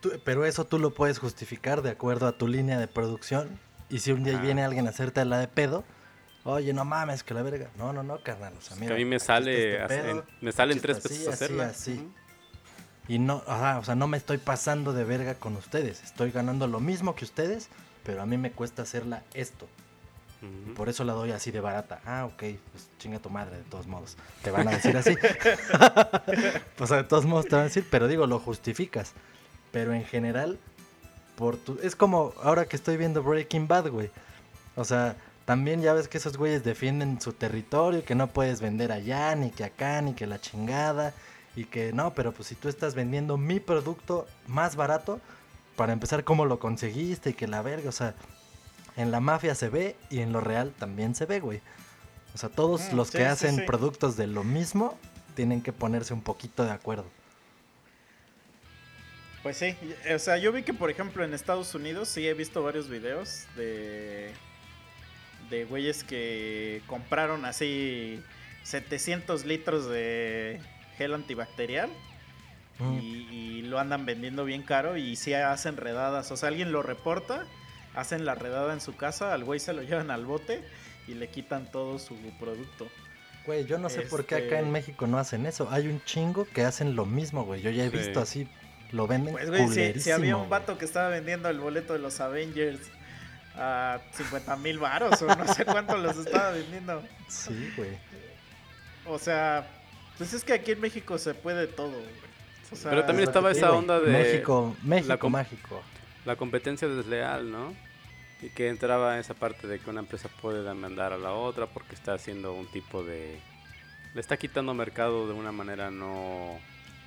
A: tú- pero eso tú lo puedes justificar de acuerdo a tu línea de producción. Y si un día
B: Ah.
A: viene alguien a hacerte la de pedo, oye, no mames, que la verga. No, no, no, carnal. O sea,
B: que
A: mira,
B: a mí me sale,
A: este
B: así-
A: pedo,
B: en- me salen tres pesos
A: así, así,
B: hacerla.
A: así.
B: Ujú.
A: Y no, ajá, o sea, no me estoy pasando de verga con ustedes. Estoy ganando lo mismo que ustedes, pero a mí me cuesta hacerla esto. Por eso la doy así de barata. Ah, ok, pues chinga tu madre, de todos modos. Te van a decir así. [LAUGHS] sea, de todos modos te van a decir, pero digo, lo justificas. Pero en general, por tu... es como ahora que estoy viendo Breaking Bad, güey. O sea, también ya ves que esos güeyes defienden su territorio, que no puedes vender allá, ni que acá, ni que la chingada. Y que no, pero pues si tú estás vendiendo mi producto más barato, para empezar, ¿cómo lo conseguiste? Y que la verga, o sea, en la mafia se ve y en lo real también se ve, güey. O sea, todos
C: Mm,
A: los
C: sí,
A: que
C: sí,
A: hacen
C: sí.
A: productos de lo mismo tienen que ponerse un poquito de acuerdo.
C: Pues sí, o sea, yo vi que por ejemplo en Estados Unidos sí he visto varios videos de de güeyes que compraron así 700 litros de gel antibacterial
A: Mm.
C: y, y lo andan vendiendo bien caro y sí hacen redadas, o sea, alguien lo reporta, hacen la redada en su casa, al güey se lo llevan al bote y le quitan todo su producto.
A: Güey, yo no sé por qué acá
C: Este-
A: en México no hacen eso. Hay un chingo que hacen lo mismo, güey. Yo ya he
B: Sí.
A: visto así, lo venden
C: Pues güey, si, si había un
A: güey.
C: vato que estaba vendiendo el boleto de los Avengers a 50 mil varos o no sé cuánto los estaba vendiendo.
A: Sí, güey.
C: O sea, pues es que aquí en México se puede todo, güey. O sea,
B: Pero también estaba esa onda de
A: México, México,
B: la
A: mágico.
B: La competencia desleal, ¿no? Y que entraba esa parte de que una empresa puede demandar a la otra porque está haciendo un tipo de... Le está quitando mercado de una manera no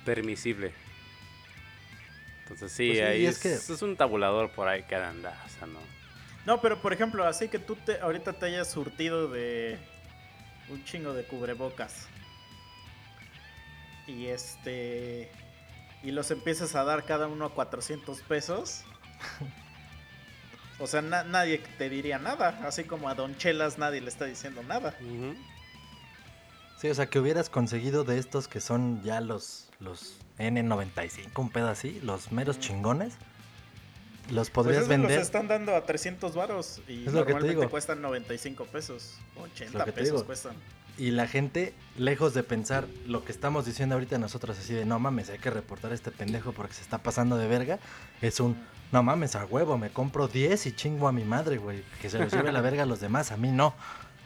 B: permisible. Entonces sí,
A: Pues
B: ahí
A: es
B: es,
A: que-
B: es un tabulador por ahí que anda, o sea, no.
C: No, pero por ejemplo, así que tú te, ahorita te hayas surtido de un chingo de cubrebocas. Y este. Y los empiezas a dar cada uno a 400 pesos. O sea, na- nadie te diría nada. Así como a Don Chelas nadie le está diciendo nada.
B: Ujú.
A: Sí, o sea, que hubieras conseguido de estos que son ya los, los N95, un pedo así, los meros chingones. Los
C: Pues
A: podrías vender.
C: los están dando a 300 varos. Y
A: Es lo que te
C: normalmente
A: digo.
C: cuestan 95 pesos. 80
A: lo que te
C: pesos
A: digo.
C: cuestan.
A: Y la gente, lejos de pensar lo que estamos diciendo ahorita nosotros, así de no mames, hay que reportar a este pendejo porque se está pasando de verga, es un no mames, a huevo, me compro 10 y chingo a mi madre, güey. Que se los lleve la [LAUGHS] verga a los demás, a mí no.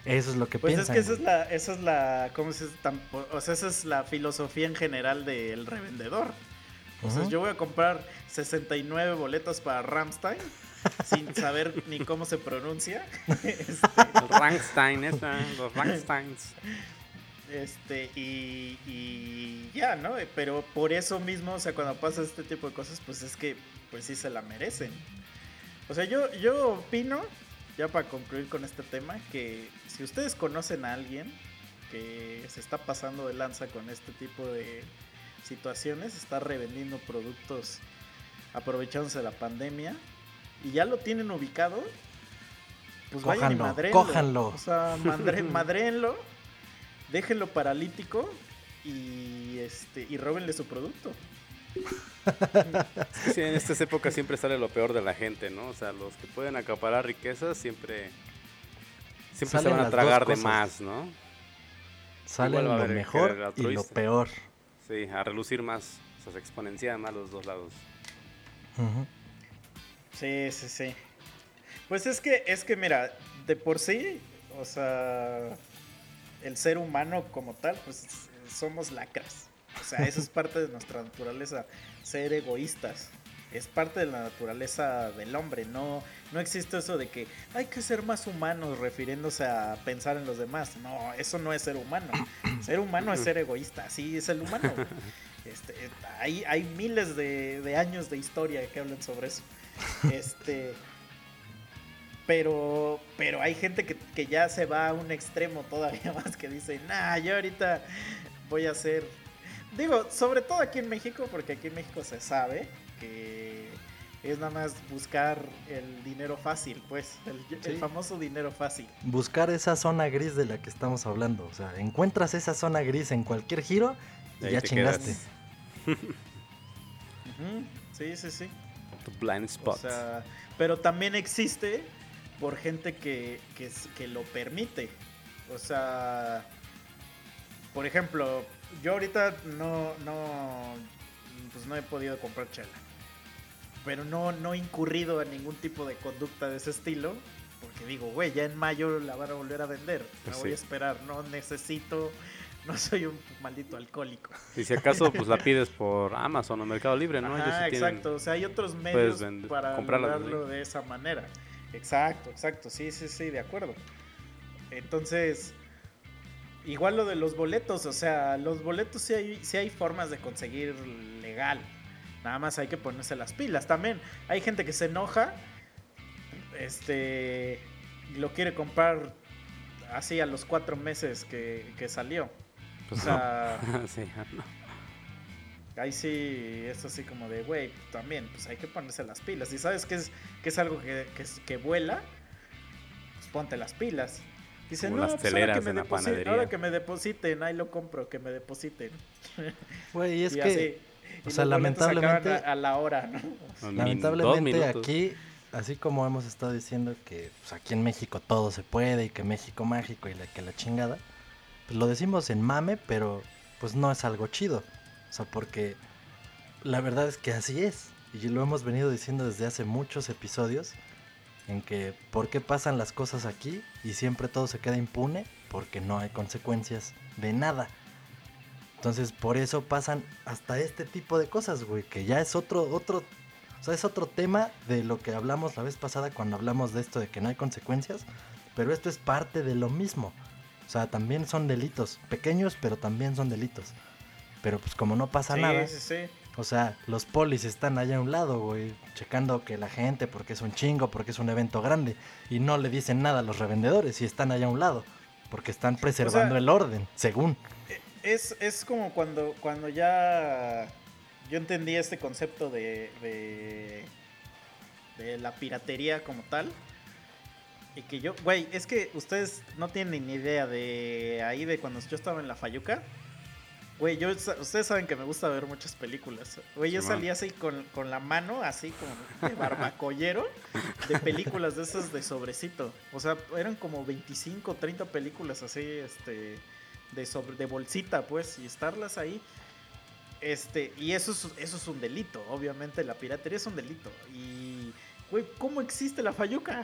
A: Eso es lo que
C: Pues
A: piensan.
C: es que esa es la, esa es la, ¿cómo se O sea, esa es la filosofía en general del revendedor. O sea,
A: Ujú.
C: yo voy a comprar 69 boletos para Ramstein sin saber ni cómo se pronuncia. [LAUGHS] Este,
B: El Rankstein, esa, los Ranksteins.
C: este, y, y ya, ¿no? Pero por eso mismo, o sea, cuando pasa este tipo de cosas, pues es que, pues sí se la merecen. O sea, yo, yo opino, ya para concluir con este tema, que si ustedes conocen a alguien que se está pasando de lanza con este tipo de situaciones, está revendiendo productos aprovechándose de la pandemia y ya lo tienen ubicado, pues vayan y
A: Cójanlo,
C: madréenlo.
A: cójanlo.
C: O sea, [LAUGHS] madre, madréenlo, déjenlo paralítico y este y róbenle su producto.
B: Sí, en estas épocas siempre sale lo peor de la gente, ¿no? O sea, los que pueden acaparar riquezas siempre, siempre se van a tragar de más, ¿no?
A: Salen lo mejor y lo peor.
B: Sí, a relucir más. O sea, se exponencian más los dos lados.
A: Ujú.
C: Sí, sí, sí. Pues es que, es que mira, de por sí, o sea, el ser humano como tal, pues somos lacras. O sea, eso es [LAUGHS] parte de nuestra naturaleza, ser egoístas. Es parte de la naturaleza del hombre. No, no existe eso de que hay que ser más humanos refiriéndose a pensar en los demás. No, eso no es ser humano. [COUGHS] Ser humano es ser egoísta. Así es el humano. [LAUGHS] Este, hay, hay miles de, de años de historia que hablan sobre eso. [LAUGHS] Este. Pero, pero hay gente que, que ya se va a un extremo todavía [LAUGHS] más que dice, nah, yo ahorita voy a hacer. Digo, sobre todo aquí en México, porque aquí en México se sabe que es nada más buscar el dinero fácil, pues, el, famoso dinero fácil.
A: Buscar esa zona gris de la que estamos hablando. O sea, encuentras esa zona gris en cualquier giro y
B: Ahí
A: ya
B: te
A: chingaste. [LAUGHS]
C: Sí, sí, sí.
B: Tu blind
C: O
B: spot.
C: sea, pero también existe por gente que, que, lo permite. O sea, por ejemplo, yo ahorita no, no, pues no he podido comprar chela. Pero no, no he incurrido en ningún tipo de conducta de ese estilo. Porque digo, güey, ya en mayo la van a volver a vender. Me
B: Pues
C: voy a esperar. No necesito, no soy un maldito alcohólico.
B: Y si acaso, pues la pides por Amazon o Mercado Libre, ¿no? Ellos
C: Ajá,
B: sí tienen-
C: exacto. O sea, hay otros medios
B: vender-
C: para lograrlo de esa manera. Exacto, exacto. Sí, sí, sí, de acuerdo. Entonces, igual lo de los boletos. O sea, los boletos sí hay, sí hay formas de conseguir legal. Nada más hay que ponerse las pilas. También hay gente que se enoja este, lo quiere comprar así a los cuatro meses que, que salió.
B: Pues
C: o sea, [LAUGHS]
B: sí, no.
C: ahí sí es así como de, güey, también, pues hay que ponerse las pilas. Y sabes que es, que es algo que, que, vuela, pues ponte las pilas. Dice,
B: Como
C: no,
B: las
C: pues ahora que, me
B: en la
C: deposi-
B: panadería".
C: ahora que me depositen, ahí lo compro, que me depositen. [LAUGHS]
A: Güey, y es
C: Y
A: que...
C: así,
A: o sea, lamentablemente-
C: A, a la hora,
A: Lamentablemente aquí, así como hemos estado diciendo que pues, aquí en México todo se puede y que México mágico y la, que la chingada, pues lo decimos en mame, pero pues no es algo chido. O sea, porque la verdad es que así es. Y lo hemos venido diciendo desde hace muchos episodios, en que por qué pasan las cosas aquí y siempre todo se queda impune, porque no hay consecuencias de nada. Entonces, por eso pasan hasta este tipo de cosas, güey, que ya es otro, otro, o sea, es otro tema de lo que hablamos la vez pasada cuando hablamos de esto de que no hay consecuencias, pero esto es parte de lo mismo. O sea, también son delitos, pequeños, pero también son delitos. Pero pues como no pasa
C: sí,
A: nada,
C: sí, sí.
A: o sea, los polis están allá a un lado, güey, checando que la gente, porque es un chingo, porque es un evento grande, y no le dicen nada a los revendedores y están allá a un lado, porque están preservando el orden, según.
C: Es, es como cuando, cuando ya yo entendí este concepto de, de, de la piratería como tal. Y que yo, güey, es que ustedes no tienen ni idea de ahí de cuando yo estaba en la Fayuca. Güey, yo, ustedes saben que me gusta ver muchas películas. Güey, yo salía así con, con la mano, así como de barbacollero, de películas de esas de sobrecito. O sea, eran como 25, 30 películas así, este, de, sobre, de bolsita, pues, y estarlas ahí. Este, y eso es, eso es un delito, obviamente, la piratería es un delito. Y, güey, ¿cómo existe la Fayuca?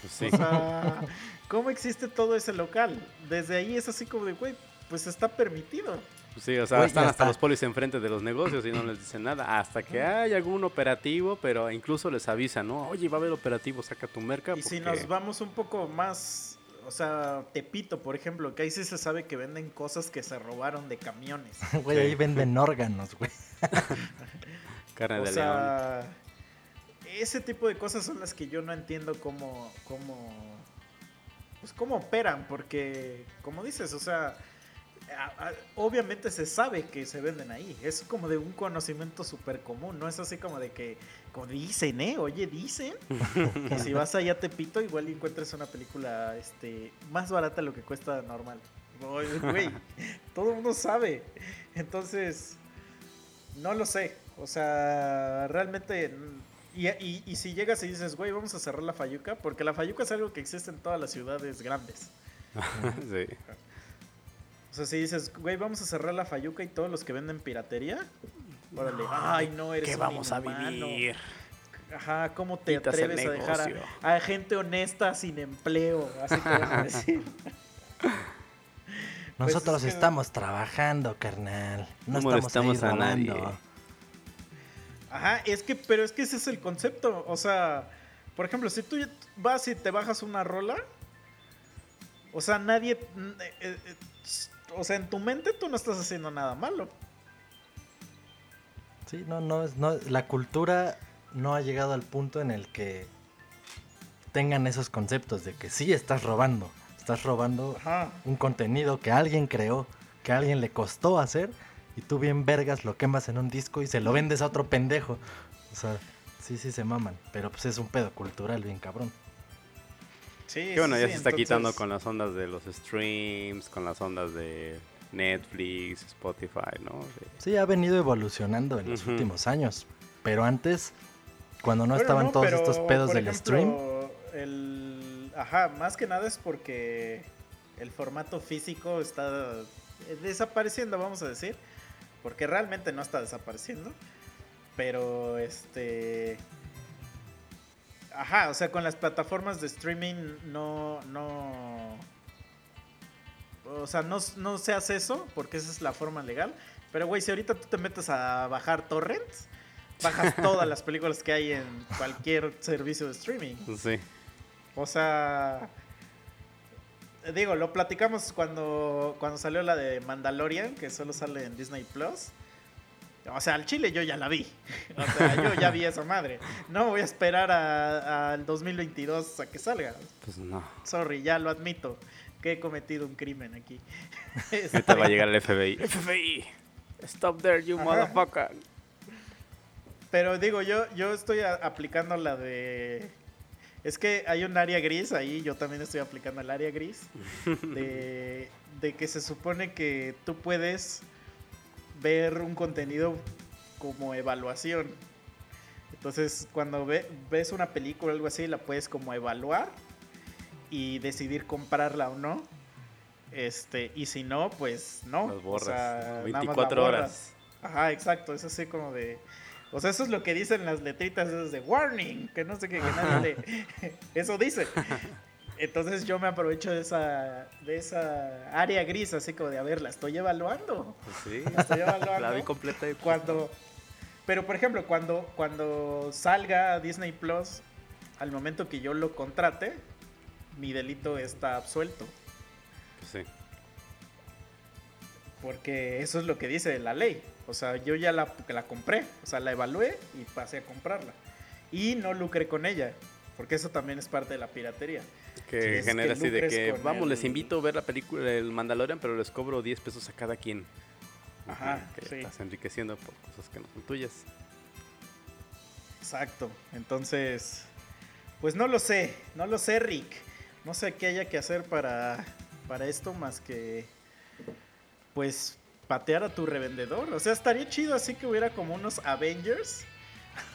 B: Pues sí.
C: O sea, ¿cómo existe todo ese local? Desde ahí es así como de, güey, pues está permitido.
B: Pues sí, o sea, están hasta
A: está.
B: los polis enfrente de los negocios y no les dicen nada. Hasta que hay algún operativo, pero incluso les avisan, ¿no? Oye, va a haber operativo, saca tu merca.
C: Y si nos vamos un poco más, o sea, Tepito, por ejemplo, que ahí sí se sabe que venden cosas que se robaron de camiones. [LAUGHS]
A: Güey, ahí venden órganos, güey. [LAUGHS]
B: Carne
C: O
B: de león.
C: Ese tipo de cosas son las que yo no entiendo cómo, cómo, pues cómo operan, porque, como dices, o sea, a- a- obviamente se sabe que se venden ahí, es como de un conocimiento súper común, no es así como de que, como dicen, ¿eh? Oye, dicen [LAUGHS] que si vas allá a Tepito igual encuentres una película, este, más barata de lo que cuesta normal. Oye, Güey, [LAUGHS] todo el mundo sabe, entonces... No lo sé. O sea, realmente. Y, y- y si llegas y dices, güey, vamos a cerrar la Fayuca, porque la Fayuca es algo que existe en todas las ciudades grandes. [LAUGHS]
B: sí.
C: O sea, si dices, güey, vamos a cerrar la Fayuca y todos los que venden piratería, órale, ay, no eres
B: ¿Qué
C: un
B: vamos a
C: inhumano".
B: vivir?
C: Ajá, ¿cómo te
B: Quitas
C: atreves a dejar a, a gente honesta sin empleo? Así te a [LAUGHS] decir. Pues
A: Nosotros
C: es que-
A: estamos trabajando, carnal. No,
B: No
A: estamos,
B: molestamos
A: ahí
B: a nadie.
C: Ajá, es que, pero es que ese es el concepto. O sea, por ejemplo, si tú vas y te bajas una rola, o sea, nadie. eh, eh, eh, o sea, en tu mente tú no estás haciendo nada malo.
A: Sí, no, no, es- no, la cultura no ha llegado al punto en el que tengan esos conceptos de que sí estás robando, estás robando
C: Ajá.
A: un contenido que alguien creó, que alguien le costó hacer y tú bien vergas lo quemas en un disco y se lo vendes a otro pendejo. O sea, sí, sí se maman, pero pues es un pedo cultural bien cabrón.
C: Sí,
B: Que bueno,
C: sí,
B: ya
C: sí,
B: se está quitando con las ondas de los streams, con las ondas de Netflix, Spotify, ¿no? De-
A: Sí, ha venido evolucionando en los últimos años, pero antes, cuando no estaban
C: no,
A: todos
C: pero,
A: estos pedos del
C: ejemplo,
A: stream,
C: El, ajá, más que nada es porque el formato físico está eh, desapareciendo, vamos a decir. Porque realmente no está desapareciendo. Pero este. Ajá, o sea, con las plataformas de streaming no. no o sea, no, no se hace eso, porque esa es la forma legal. Pero, güey, si ahorita tú te metes a bajar torrents, bajas [LAUGHS] todas las películas que hay en cualquier servicio de streaming.
B: Sí.
C: O sea, digo, lo platicamos cuando, cuando salió la de Mandalorian, que solo sale en Disney Plus. O sea, al Chile yo ya la vi. [LAUGHS] O sea, yo ya vi esa madre. No voy a esperar al 2022 a que salga.
B: Pues no.
C: Sorry, ya lo admito. Que he cometido un crimen aquí. [LAUGHS]
B: Ahorita va a llegar el FBI. FBI. Stop there, you motherfucker.
C: Pero digo, yo, yo estoy aplicando la de. Es que hay un área gris ahí, yo también estoy aplicando el área gris. [LAUGHS] De, de que se supone que tú puedes ver un contenido como evaluación. Entonces, cuando ves una película o algo así, la puedes como evaluar y decidir comprarla o no. Este, y si no, pues no.
B: Las borras. 24 horas.
C: Ajá, exacto. Es así como de. O sea, eso es lo que dicen las letritas esas de warning, que no sé qué, que [LAUGHS] nadie lee. [LAUGHS] Eso dice. Entonces yo me aprovecho de esa, de esa área gris, así como de, a ver, la estoy evaluando.
B: Pues sí,
C: la estoy [LAUGHS] evaluando.
B: La vi completa. Y...
C: Cuando, pero por ejemplo, cuando, cuando salga Disney Plus, al momento que yo lo contrate, mi delito está absuelto.
B: Pues sí.
C: Porque eso es lo que dice la ley. O sea, yo ya la, la compré, o sea, la evalué y pasé a comprarla. Y no lucré con ella, porque eso también es parte de la piratería.
B: Que genera así de que, vamos, les invito a ver la película El Mandalorian, pero les cobro 10 pesos a cada quien.
C: Ajá,
B: que estás enriqueciendo por cosas que no son tuyas.
C: Exacto. Entonces, pues no lo sé, no lo sé, Rick. No sé qué haya que hacer para, para esto más que, pues, patear a tu revendedor. O sea, estaría chido así que hubiera como unos Avengers,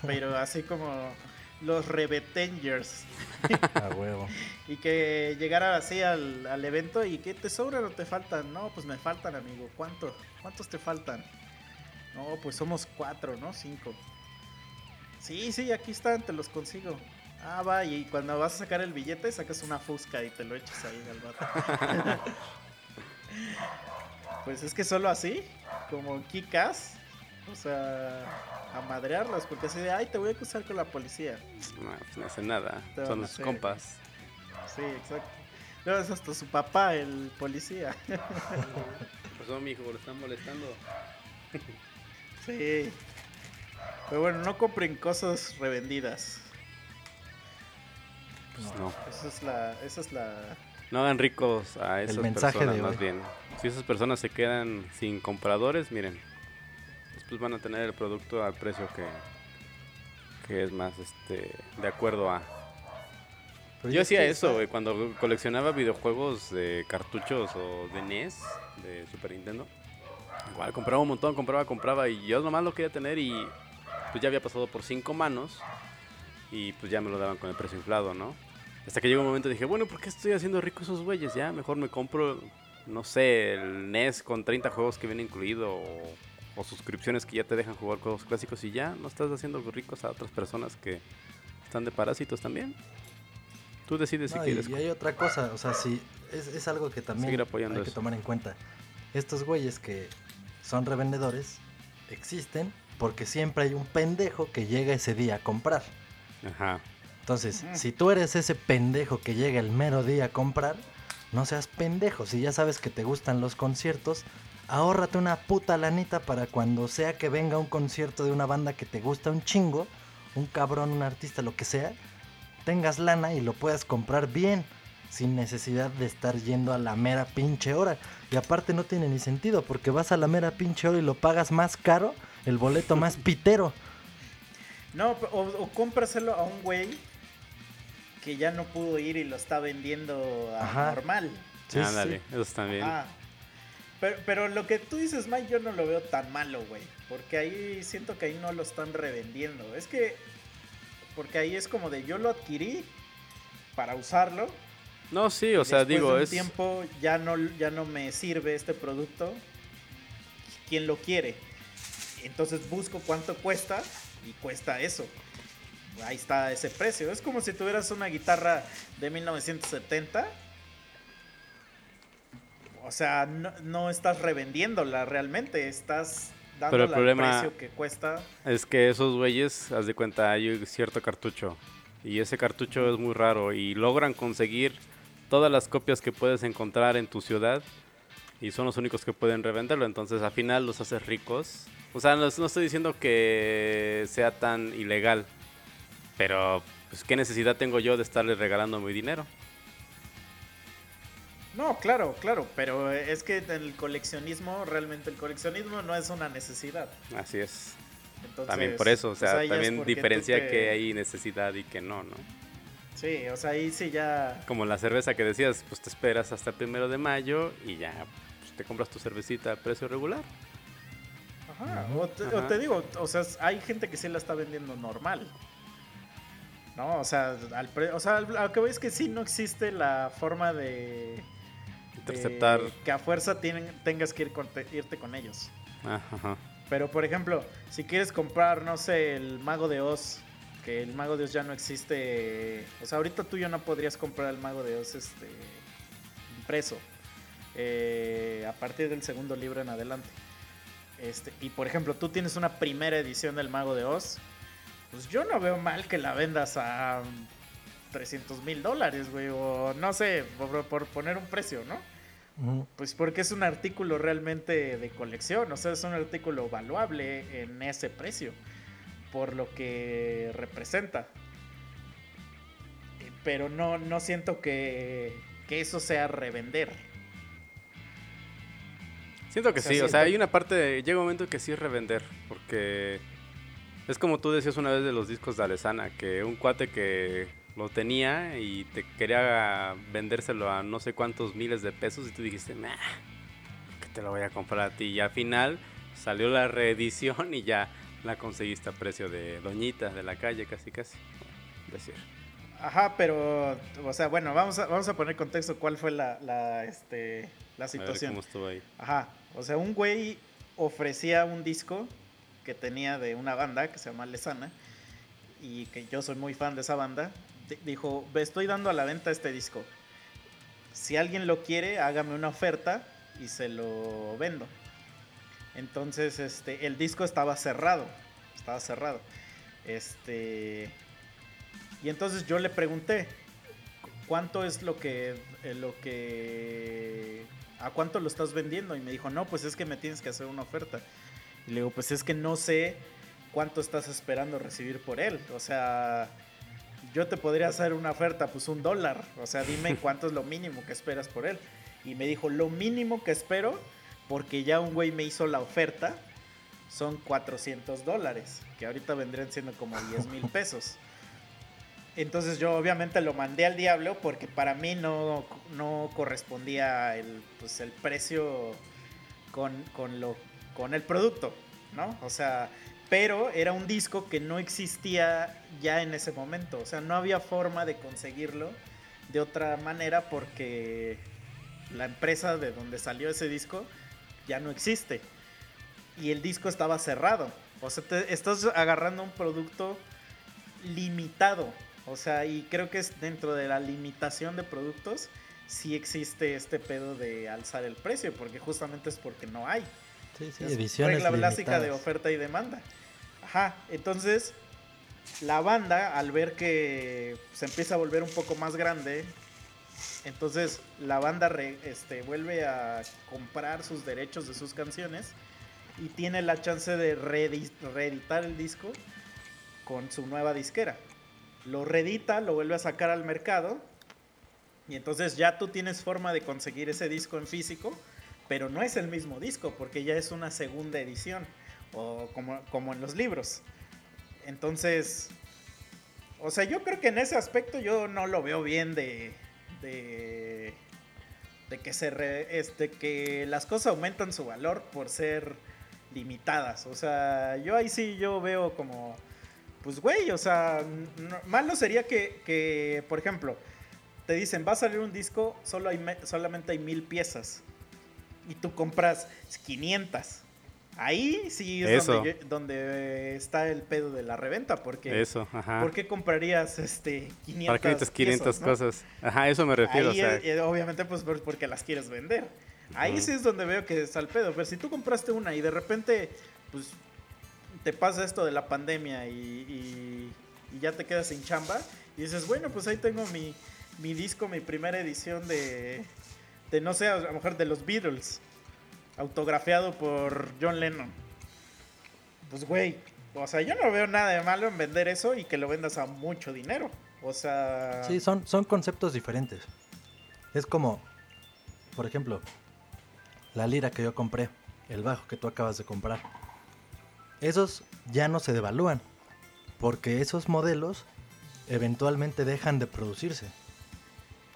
C: pero [LAUGHS] así como los Revetengers.
A: A huevo. [LAUGHS]
C: y que llegara así al, al, evento y que te sobran o te faltan. No, pues me faltan, amigo. ¿Cuántos? ¿Cuántos te faltan? No, pues somos cuatro, ¿no? Cinco. Sí, sí, aquí están, te los consigo. Ah, va, y cuando vas a sacar el billete, sacas una fusca y te lo echas ahí al vato. [LAUGHS] pues es que solo así, como Kikas, o sea, a madrearlas, porque así de, ay, te voy a acusar con la policía.
B: No, pues no hace nada, son sus compas.
C: Sí, exacto. Luego es hasta su papá, el policía.
B: ¿Qué [LAUGHS] pasó, mijo? ¿Lo están molestando?
C: sí. Pero bueno, no compren cosas revendidas.
B: Pues no.
C: Esa es la, esa es la...
B: No hagan ricos a esas personas, más bien. Si esas personas se quedan sin compradores, miren, después van a tener el producto al precio que, que es más este de acuerdo a. Yo hacía eso, güey, cuando coleccionaba videojuegos de cartuchos o de NES, de Super Nintendo. Igual compraba un montón, compraba, compraba y yo nomás lo quería tener y pues ya había pasado por cinco manos y pues ya me lo daban con el precio inflado, ¿no? Hasta que llegó un momento y dije, bueno, ¿por qué estoy haciendo rico esos güeyes? Ya, mejor me compro, no sé, el NES con 30 juegos que viene incluido o, suscripciones que ya te dejan jugar juegos clásicos y ya no estás haciendo ricos a otras personas que están de parásitos también. Tú decides si quieres.
A: Y hay otra cosa, o sea, sí, es, algo que también hay que tomar en cuenta. Estos güeyes que son revendedores existen porque siempre hay un pendejo que llega ese día a comprar.
B: Ajá.
A: Entonces, si tú eres ese pendejo que llega el mero día a comprar, no seas pendejo. Si ya sabes que te gustan los conciertos, ahórrate una puta lanita para cuando sea que venga un concierto de una banda que te gusta un chingo, un cabrón, un artista, lo que sea, tengas lana y lo puedas comprar bien, sin necesidad de estar yendo a la mera pinche hora. Y aparte no tiene ni sentido, porque vas a la mera pinche hora y lo pagas más caro, el boleto más [LAUGHS] pitero.
C: No, o, o cómpraselo a un güey que ya no pudo ir y lo está vendiendo a normal.
B: Sí, Ándale, eso bien.
C: Pero, pero, lo que tú dices, Mike, yo no lo veo tan malo, güey. Porque ahí siento que ahí no lo están revendiendo. Es que. Porque ahí es como de yo lo adquirí para usarlo.
B: No, sí, o sea, digo,
C: de
B: un
C: tiempo ya no, ya no me sirve este producto. ¿Quién lo quiere? Entonces busco cuánto cuesta y cuesta eso ahí está ese precio. Es como si tuvieras una guitarra de 1970. O sea, no, estás revendiéndola realmente, estás dando el, precio que cuesta.
B: Es que esos güeyes, haz de cuenta, hay cierto cartucho. Y ese cartucho es muy raro. Y logran conseguir todas las copias que puedes encontrar en tu ciudad y son los únicos que pueden revenderlo. Entonces al final los haces ricos. O sea, no, no estoy diciendo que sea tan ilegal, pero pues qué necesidad tengo yo de estarle regalando mi dinero.
C: No, claro, claro, pero es que el coleccionismo, realmente el coleccionismo no es una necesidad.
B: Así es. también por eso, o sea, también diferencia que hay necesidad y que no, ¿no?
C: Sí, o sea, ahí sí ya...
B: Como la cerveza que decías, pues te esperas hasta el primero de mayo y ya pues, te compras tu cervecita a precio regular.
C: Ajá, o te, digo, o sea, hay gente que sí la está vendiendo normal. ¿No? O sea, al o sea, lo que es que sí no existe la forma de
B: interceptar.
C: que a fuerza tienen, tengas que ir irte con ellos. Ajá. Pero por ejemplo, si quieres comprar, no sé, el Mago de Oz, que el Mago de Oz ya no existe. O sea, ahorita tú ya no podrías comprar el Mago de Oz este, impreso. Eh, a partir del segundo libro en adelante. Este, y por ejemplo, tú tienes una primera edición del Mago de Oz. Pues yo no veo mal que la vendas a 300 mil dólares, güey. O no sé, por poner un precio, ¿no? Pues porque es un artículo realmente de colección, o sea, es un artículo valuable en ese precio, por lo que representa. Pero no, no siento que, que eso sea revender.
B: Siento que sí, o sea, hay una parte, de, llega un momento que sí es revender, porque es como tú decías una vez de los discos de Alesana, que un cuate que lo tenía y te quería vendérselo a no sé cuántos miles de pesos y tú dijiste, nah, que te lo voy a comprar a ti. Y al final salió la reedición y ya la conseguiste a precio de doñita de la calle, casi casi. decir.
C: Ajá, pero, o sea, bueno, vamos a, vamos a poner contexto cuál fue la, la, este, la situación.
B: cómo estuvo ahí.
C: Ajá, o sea, un güey ofrecía un disco que tenía de una banda que se llama Lesana y que yo soy muy fan de esa banda dijo, estoy dando a la venta este disco. Si alguien lo quiere, hágame una oferta y se lo vendo. Entonces, este, el disco estaba cerrado. Estaba cerrado. Este. Y entonces yo le pregunté. ¿Cuánto es lo que. Eh, lo que. ¿A cuánto lo estás vendiendo? Y me dijo, no, pues es que me tienes que hacer una oferta. Y le digo, pues es que no sé cuánto estás esperando recibir por él. O sea, yo te podría hacer una oferta, pues un dólar. O sea, dime [LAUGHS] cuánto es lo mínimo que esperas por él. Y me dijo, lo mínimo que espero, porque ya un güey me hizo la oferta, son 400 dólares, que ahorita vendrían siendo como [LAUGHS] 10 mil pesos. Entonces yo obviamente lo mandé al diablo porque para mí no, no correspondía el, pues, el precio con, con, lo, con el producto, ¿no? O sea, pero era un disco que no existía ya en ese momento, o sea, no había forma de conseguirlo de otra manera porque la empresa de donde salió ese disco ya no existe y el disco estaba cerrado, o sea, te estás agarrando un producto limitado, o sea, y creo que es dentro de la limitación de productos sí existe este pedo de alzar el precio, porque justamente es porque no hay.
A: Sí, sí, es regla
C: clásica de oferta y demanda. Ajá, entonces la banda al ver que se empieza a volver un poco más grande, entonces la banda este, vuelve a comprar sus derechos de sus canciones y tiene la chance de reeditar el disco con su nueva disquera. Lo reedita, lo vuelve a sacar al mercado y entonces ya tú tienes forma de conseguir ese disco en físico, pero no es el mismo disco porque ya es una segunda edición o como, como en los libros. Entonces, o sea, yo creo que en ese aspecto yo no lo veo bien de, de, de que, se este, que las cosas aumentan su valor por ser limitadas. O sea, yo ahí sí yo veo como, pues güey, o sea, malo sería que, que, por ejemplo, te dicen, va a salir un disco, solo hay, solamente hay mil piezas. Y tú compras 500. Ahí sí es donde, está el pedo de la reventa, porque
B: eso, ajá.
C: ¿por qué comprarías este 500
B: ¿Para 500 cosas? Ajá, eso me refiero.
C: Ahí, eh, obviamente pues porque las quieres vender. Ahí sí es donde veo que está el pedo, pero si tú compraste una y de repente pues te pasa esto de la pandemia y, ya te quedas sin chamba y dices, bueno, pues ahí tengo mi, mi disco, mi primera edición de, de no sé, a lo mejor de los Beatles, autografiado por John Lennon. Pues güey, o sea, yo no veo nada de malo en vender eso y que lo vendas a mucho dinero. O sea...
A: Sí, son, son conceptos diferentes. Es como, por ejemplo, la lira que yo compré, el bajo que tú acabas de comprar. Esos ya no se devalúan, porque esos modelos eventualmente dejan de producirse.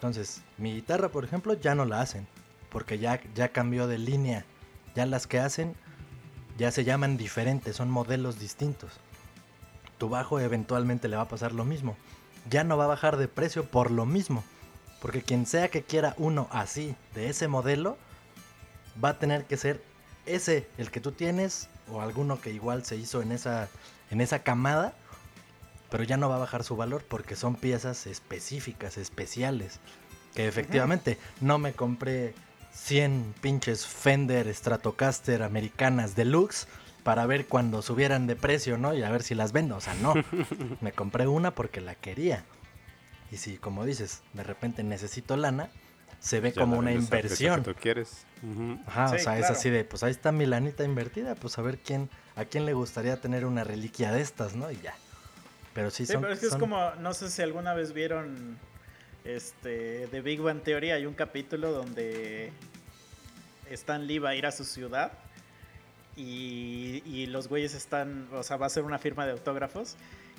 A: Entonces, mi guitarra, por ejemplo, ya no la hacen, porque ya, ya cambió de línea. Ya las que hacen ya se llaman diferentes, son modelos distintos. Tu bajo eventualmente le va a pasar lo mismo. Ya no va a bajar de precio por lo mismo. Porque quien sea que quiera uno así, de ese modelo, va a tener que ser ese, el que tú tienes, o alguno que igual se hizo en esa, en esa camada, pero ya no va a bajar su valor porque son piezas específicas, especiales. Que efectivamente no me compré 100 pinches Fender Stratocaster americanas deluxe para ver cuando subieran de precio, ¿no? Y a ver si las vendo. O sea, no. [LAUGHS] me compré una porque la quería. Y si, como dices, de repente necesito lana, se ve como una inversión.
B: Que tú quieres.
A: Ajá, o sea, es así de, pues ahí está mi lanita invertida, pues a ver quién, a quién le gustaría tener una reliquia de estas, ¿no? Y ya. Pero sí,
C: sí pero es que es como, no sé si alguna vez vieron este, de Big Bang Theory, hay un capítulo donde Stan Lee va a ir a su ciudad y, y los güeyes están, o sea, va a ser una firma de autógrafos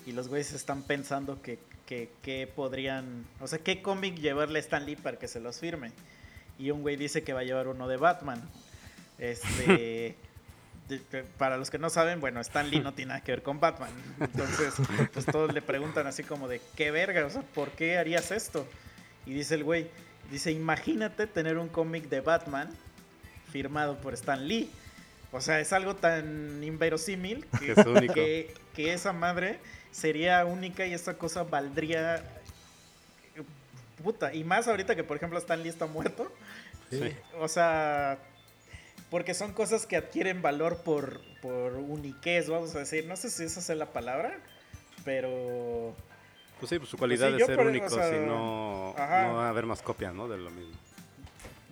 C: y los güeyes están pensando que, que, podrían, o sea, qué cómic llevarle a Stan Lee para que se los firme. Y un güey dice que va a llevar uno de Batman. Este, [LAUGHS] para los que no saben, bueno, Stan Lee no tiene nada que ver con Batman. Entonces, pues todos le preguntan así como de, ¿qué verga? O sea, ¿por qué harías esto? Y dice el güey, dice, imagínate tener un cómic de Batman firmado por Stan Lee. O sea, es algo tan inverosímil [LAUGHS] que, que esa madre sería única y esta cosa valdría. Puta, y más ahorita que por ejemplo Stan Lee está muerto. Sí. O sea, porque son cosas que adquieren valor por, por uniquez, vamos a decir. No sé si esa es la palabra, pero.
B: Pues sí, pues su cualidad pues de ser único, si no, no va a haber más copias, ¿no? De lo mismo.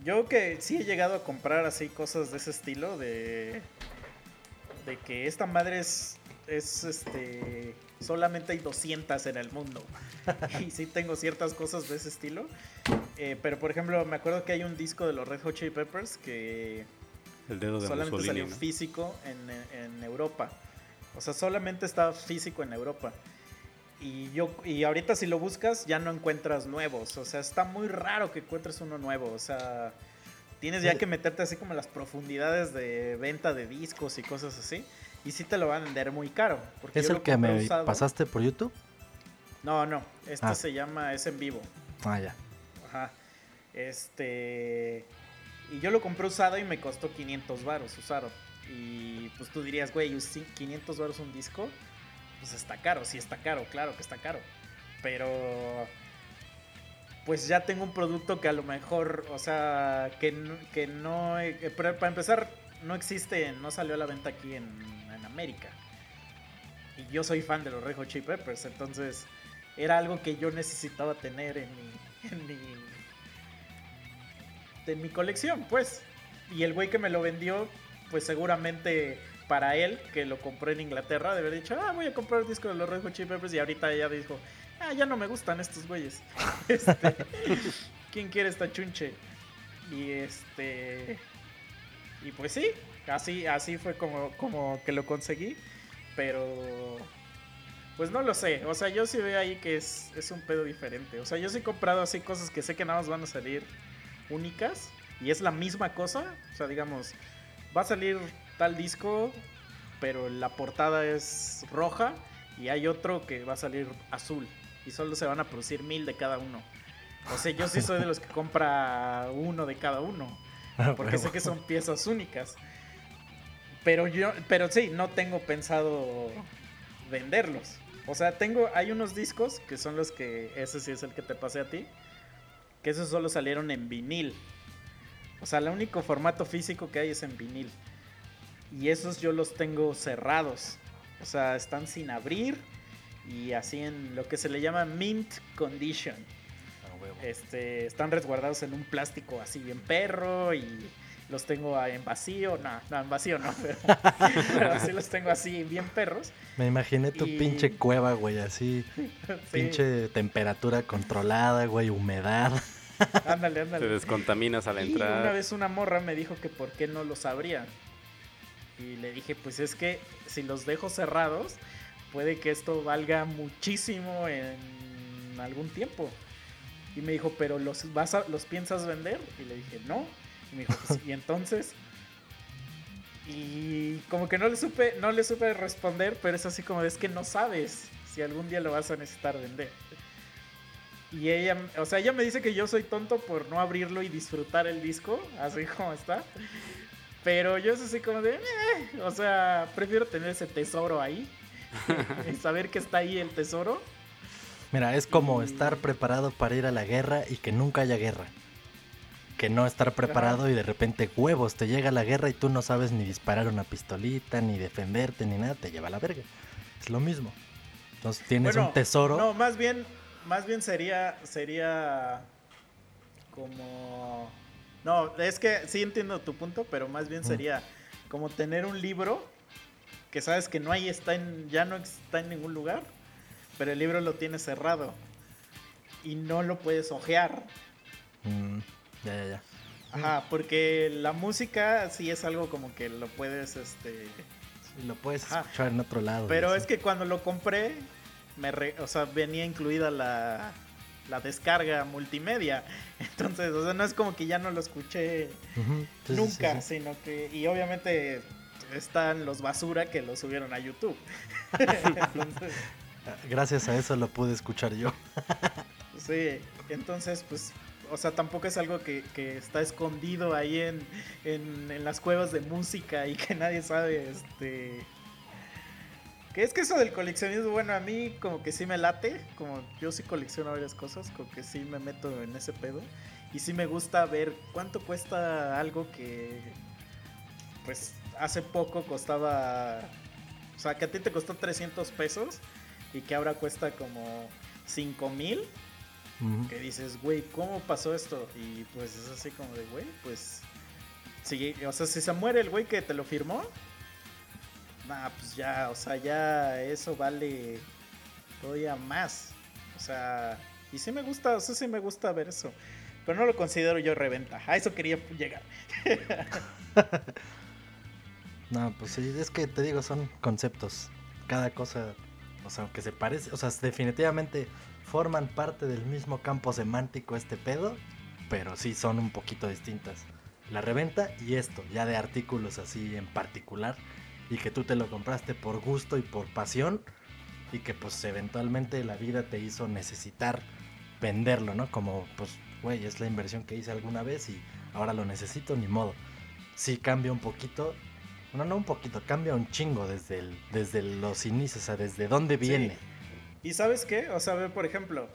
C: Yo que sí he llegado a comprar así cosas de ese estilo, de. De que esta madre es. Es este solamente hay 200 en el mundo. [LAUGHS] y sí tengo ciertas cosas de ese estilo. Eh, pero por ejemplo, me acuerdo que hay un disco de los Red Hot Chili Peppers que
B: el dedo de
C: solamente salió físico en, en, Europa. O sea, solamente estaba físico en Europa. Y yo y ahorita si lo buscas ya no encuentras nuevos. O sea, está muy raro que encuentres uno nuevo. O sea, tienes ya que meterte así como en las profundidades de venta de discos y cosas así. Y sí te lo van a vender muy caro.
A: Porque ¿Es el que me pasaste por YouTube?
C: No, no. Este ah. se llama Es en vivo.
A: Ah, ya.
C: Ajá. Este. Y yo lo compré usado y me costó 500 varos usado. Y pues tú dirías, güey, 500 varos un disco. Pues está caro, sí está caro, claro que está caro. Pero. Pues ya tengo un producto que a lo mejor, o sea, que, que no. Eh, para empezar, no existe, no salió a la venta aquí en América. Y yo soy fan de los Red Hot Chili Peppers, entonces era algo que yo necesitaba tener en [LAUGHS] en mi, en mi colección, pues. Y el güey que me lo vendió, pues seguramente para él, que lo compró en Inglaterra, de haber dicho, ah, voy a comprar el disco de los Red Hot Chili Peppers, y ahorita ya dijo, ah, ya no me gustan estos güeyes. [LAUGHS] Este, ¿Quién quiere esta chunche? Y este... Y pues sí, Así, así fue como, como que lo conseguí. Pero. Pues no lo sé. O sea, yo sí veo ahí que es, es un pedo diferente. O sea, yo sí he comprado así cosas que sé que nada más van a salir únicas. Y es la misma cosa. O sea, digamos, va a salir tal disco, pero la portada es roja. Y hay otro que va a salir azul. Y solo se van a producir mil de cada uno. O sea, yo sí soy de los que compra uno de cada uno. [LAUGHS] Porque sé que son piezas únicas. Pero yo, pero sí, no tengo pensado venderlos. O sea, tengo, hay unos discos que son los que, ese sí es el que te pasé a ti, que esos solo salieron en vinil. O sea, el único formato físico que hay es en vinil. Y esos yo los tengo cerrados. O sea, están sin abrir y así en lo que se le llama mint condition. Este, están resguardados en un plástico así bien perro y los tengo en vacío. No, no, en vacío no, pero, [LAUGHS] pero sí los tengo así bien perros.
A: Me imaginé tu
C: Y-
A: pinche cueva, güey, así.
C: Sí,
A: Pinche temperatura controlada, güey, humedad.
C: ándale,
B: Te
C: ándale.
B: descontaminas a la
C: Y una vez una morra me dijo que por qué no los abría. Y le dije, pues es que si los dejo cerrados, puede que esto valga muchísimo en algún tiempo. Y me dijo, pero los vas a, los piensas vender? Y le dije, no. Y me dijo, "Pues, y entonces. Y como que no le supe, no le supe responder, pero es así como de, es que no sabes si algún día lo vas a necesitar vender. Y ella, o sea, ella me dice que yo soy tonto por no abrirlo y disfrutar el disco, así como está. Pero yo es así como de, "Eh", o sea, prefiero tener ese tesoro ahí. [LAUGHS] y saber que está ahí el tesoro.
A: Mira, es como
C: Y-
A: estar preparado para ir a la guerra y que nunca haya guerra. Que no estar preparado y de repente huevos, te llega la guerra y tú no sabes ni disparar una pistolita, ni defenderte, ni nada, te lleva a la verga. Es lo mismo. Entonces tienes
C: Bueno,
A: un tesoro.
C: No, más bien, más bien sería, sería como... No, es que sí entiendo tu punto, pero más bien
A: Mm.
C: sería como tener un libro que sabes que no hay, está en, ya no está en ningún lugar, pero el libro lo tienes cerrado y no lo puedes ojear.
A: Mm, ya, ya, ya.
C: Ajá, porque la música sí es algo como que lo puedes, este...
A: Sí, lo puedes
C: Ajá.
A: escuchar en otro lado.
C: Pero es que cuando lo compré, me re- o sea, venía incluida la, la descarga multimedia. [LAUGHS] Entonces, o sea, no es como que ya no lo escuché nunca,
A: sí, sí.
C: sino que... Y obviamente están los basura que lo subieron a YouTube. [LAUGHS] Entonces,
A: Gracias a eso lo pude escuchar yo.
C: sí, entonces, pues... O sea, tampoco es algo que, está escondido ahí en, en, en las cuevas de música y que nadie sabe, este... Que es que eso del coleccionismo, bueno, a mí como que sí me late, como yo sí colecciono varias cosas, como que sí me meto en ese pedo. Y sí me gusta ver cuánto cuesta algo que, pues, hace poco costaba, o sea, que a ti te costó 300 pesos y que ahora cuesta como 5 mil. Que dices, güey, ¿cómo pasó esto? Y pues es así como de, güey, pues, sí, o sea, si se muere el güey que te lo firmó, nah, pues ya, o sea, ya eso vale todavía más. O sea, y sí me gusta, o sea, sí me gusta ver eso. Pero no lo considero yo reventa. A eso quería llegar. [LAUGHS]
A: No, pues sí, es que te digo, son conceptos. Cada cosa, o sea, aunque se parece, o sea, definitivamente forman parte del mismo campo semántico este pedo, pero sí son un poquito distintas. La reventa y esto, ya de artículos así en particular, y que tú te lo compraste por gusto y por pasión, y que pues eventualmente la vida te hizo necesitar venderlo, ¿no? Como, pues, güey, es la inversión que hice alguna vez y ahora lo necesito, ni modo. Sí cambia un poquito, no, no un poquito, cambia un chingo desde, el, desde los inicios, o sea, desde dónde
C: Sí. ¿Y sabes qué? O sea, ve, por ejemplo,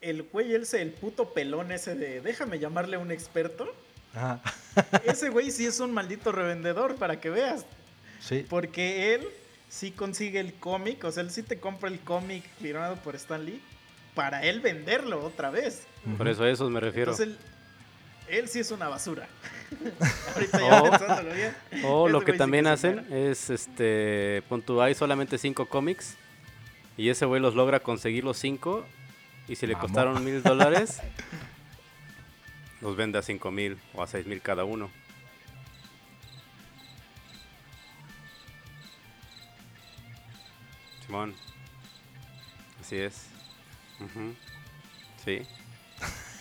C: el güey ese, el puto pelón ese de, déjame llamarle a un experto.
A: Ajá. [LAUGHS]
C: Ese güey sí es un maldito revendedor, para que veas.
A: Sí,
C: Porque él sí consigue el cómic, o sea, él sí te compra el cómic firmado por Stan Lee para él venderlo otra vez.
B: Por eso a esos me refiero.
C: Entonces él, él sí es una basura. [LAUGHS] Ahorita ya
B: Oh.
C: pensándolo bien.
B: O
C: ese
B: lo que también hacen es, este, hay solamente cinco cómics y ese güey los logra conseguir los cinco y si le costaron mil dólares, [LAUGHS] los vende a cinco mil o a seis mil cada uno. Simón, así es. Ujú. Sí.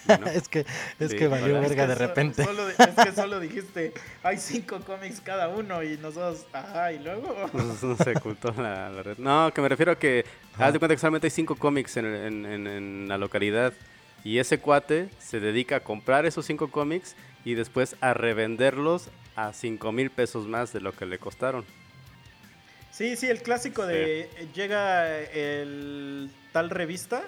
B: [LAUGHS]
A: Es que, es
B: Sí,
A: que valió
B: ¿verdad?
C: Es
A: verga
C: que
A: de repente.
C: Solo, es que solo dijiste, hay cinco cómics cada uno y nosotros, ajá, y luego.
B: No, no se ocultó la, la red. No, que me refiero a que
A: Ajá.
B: haz de cuenta que solamente hay cinco cómics en, en- en- en la localidad. Y ese cuate se dedica a comprar esos cinco cómics y después a revenderlos a cinco mil pesos más de lo que le costaron.
C: Sí, sí, el clásico de eh, llega el tal revista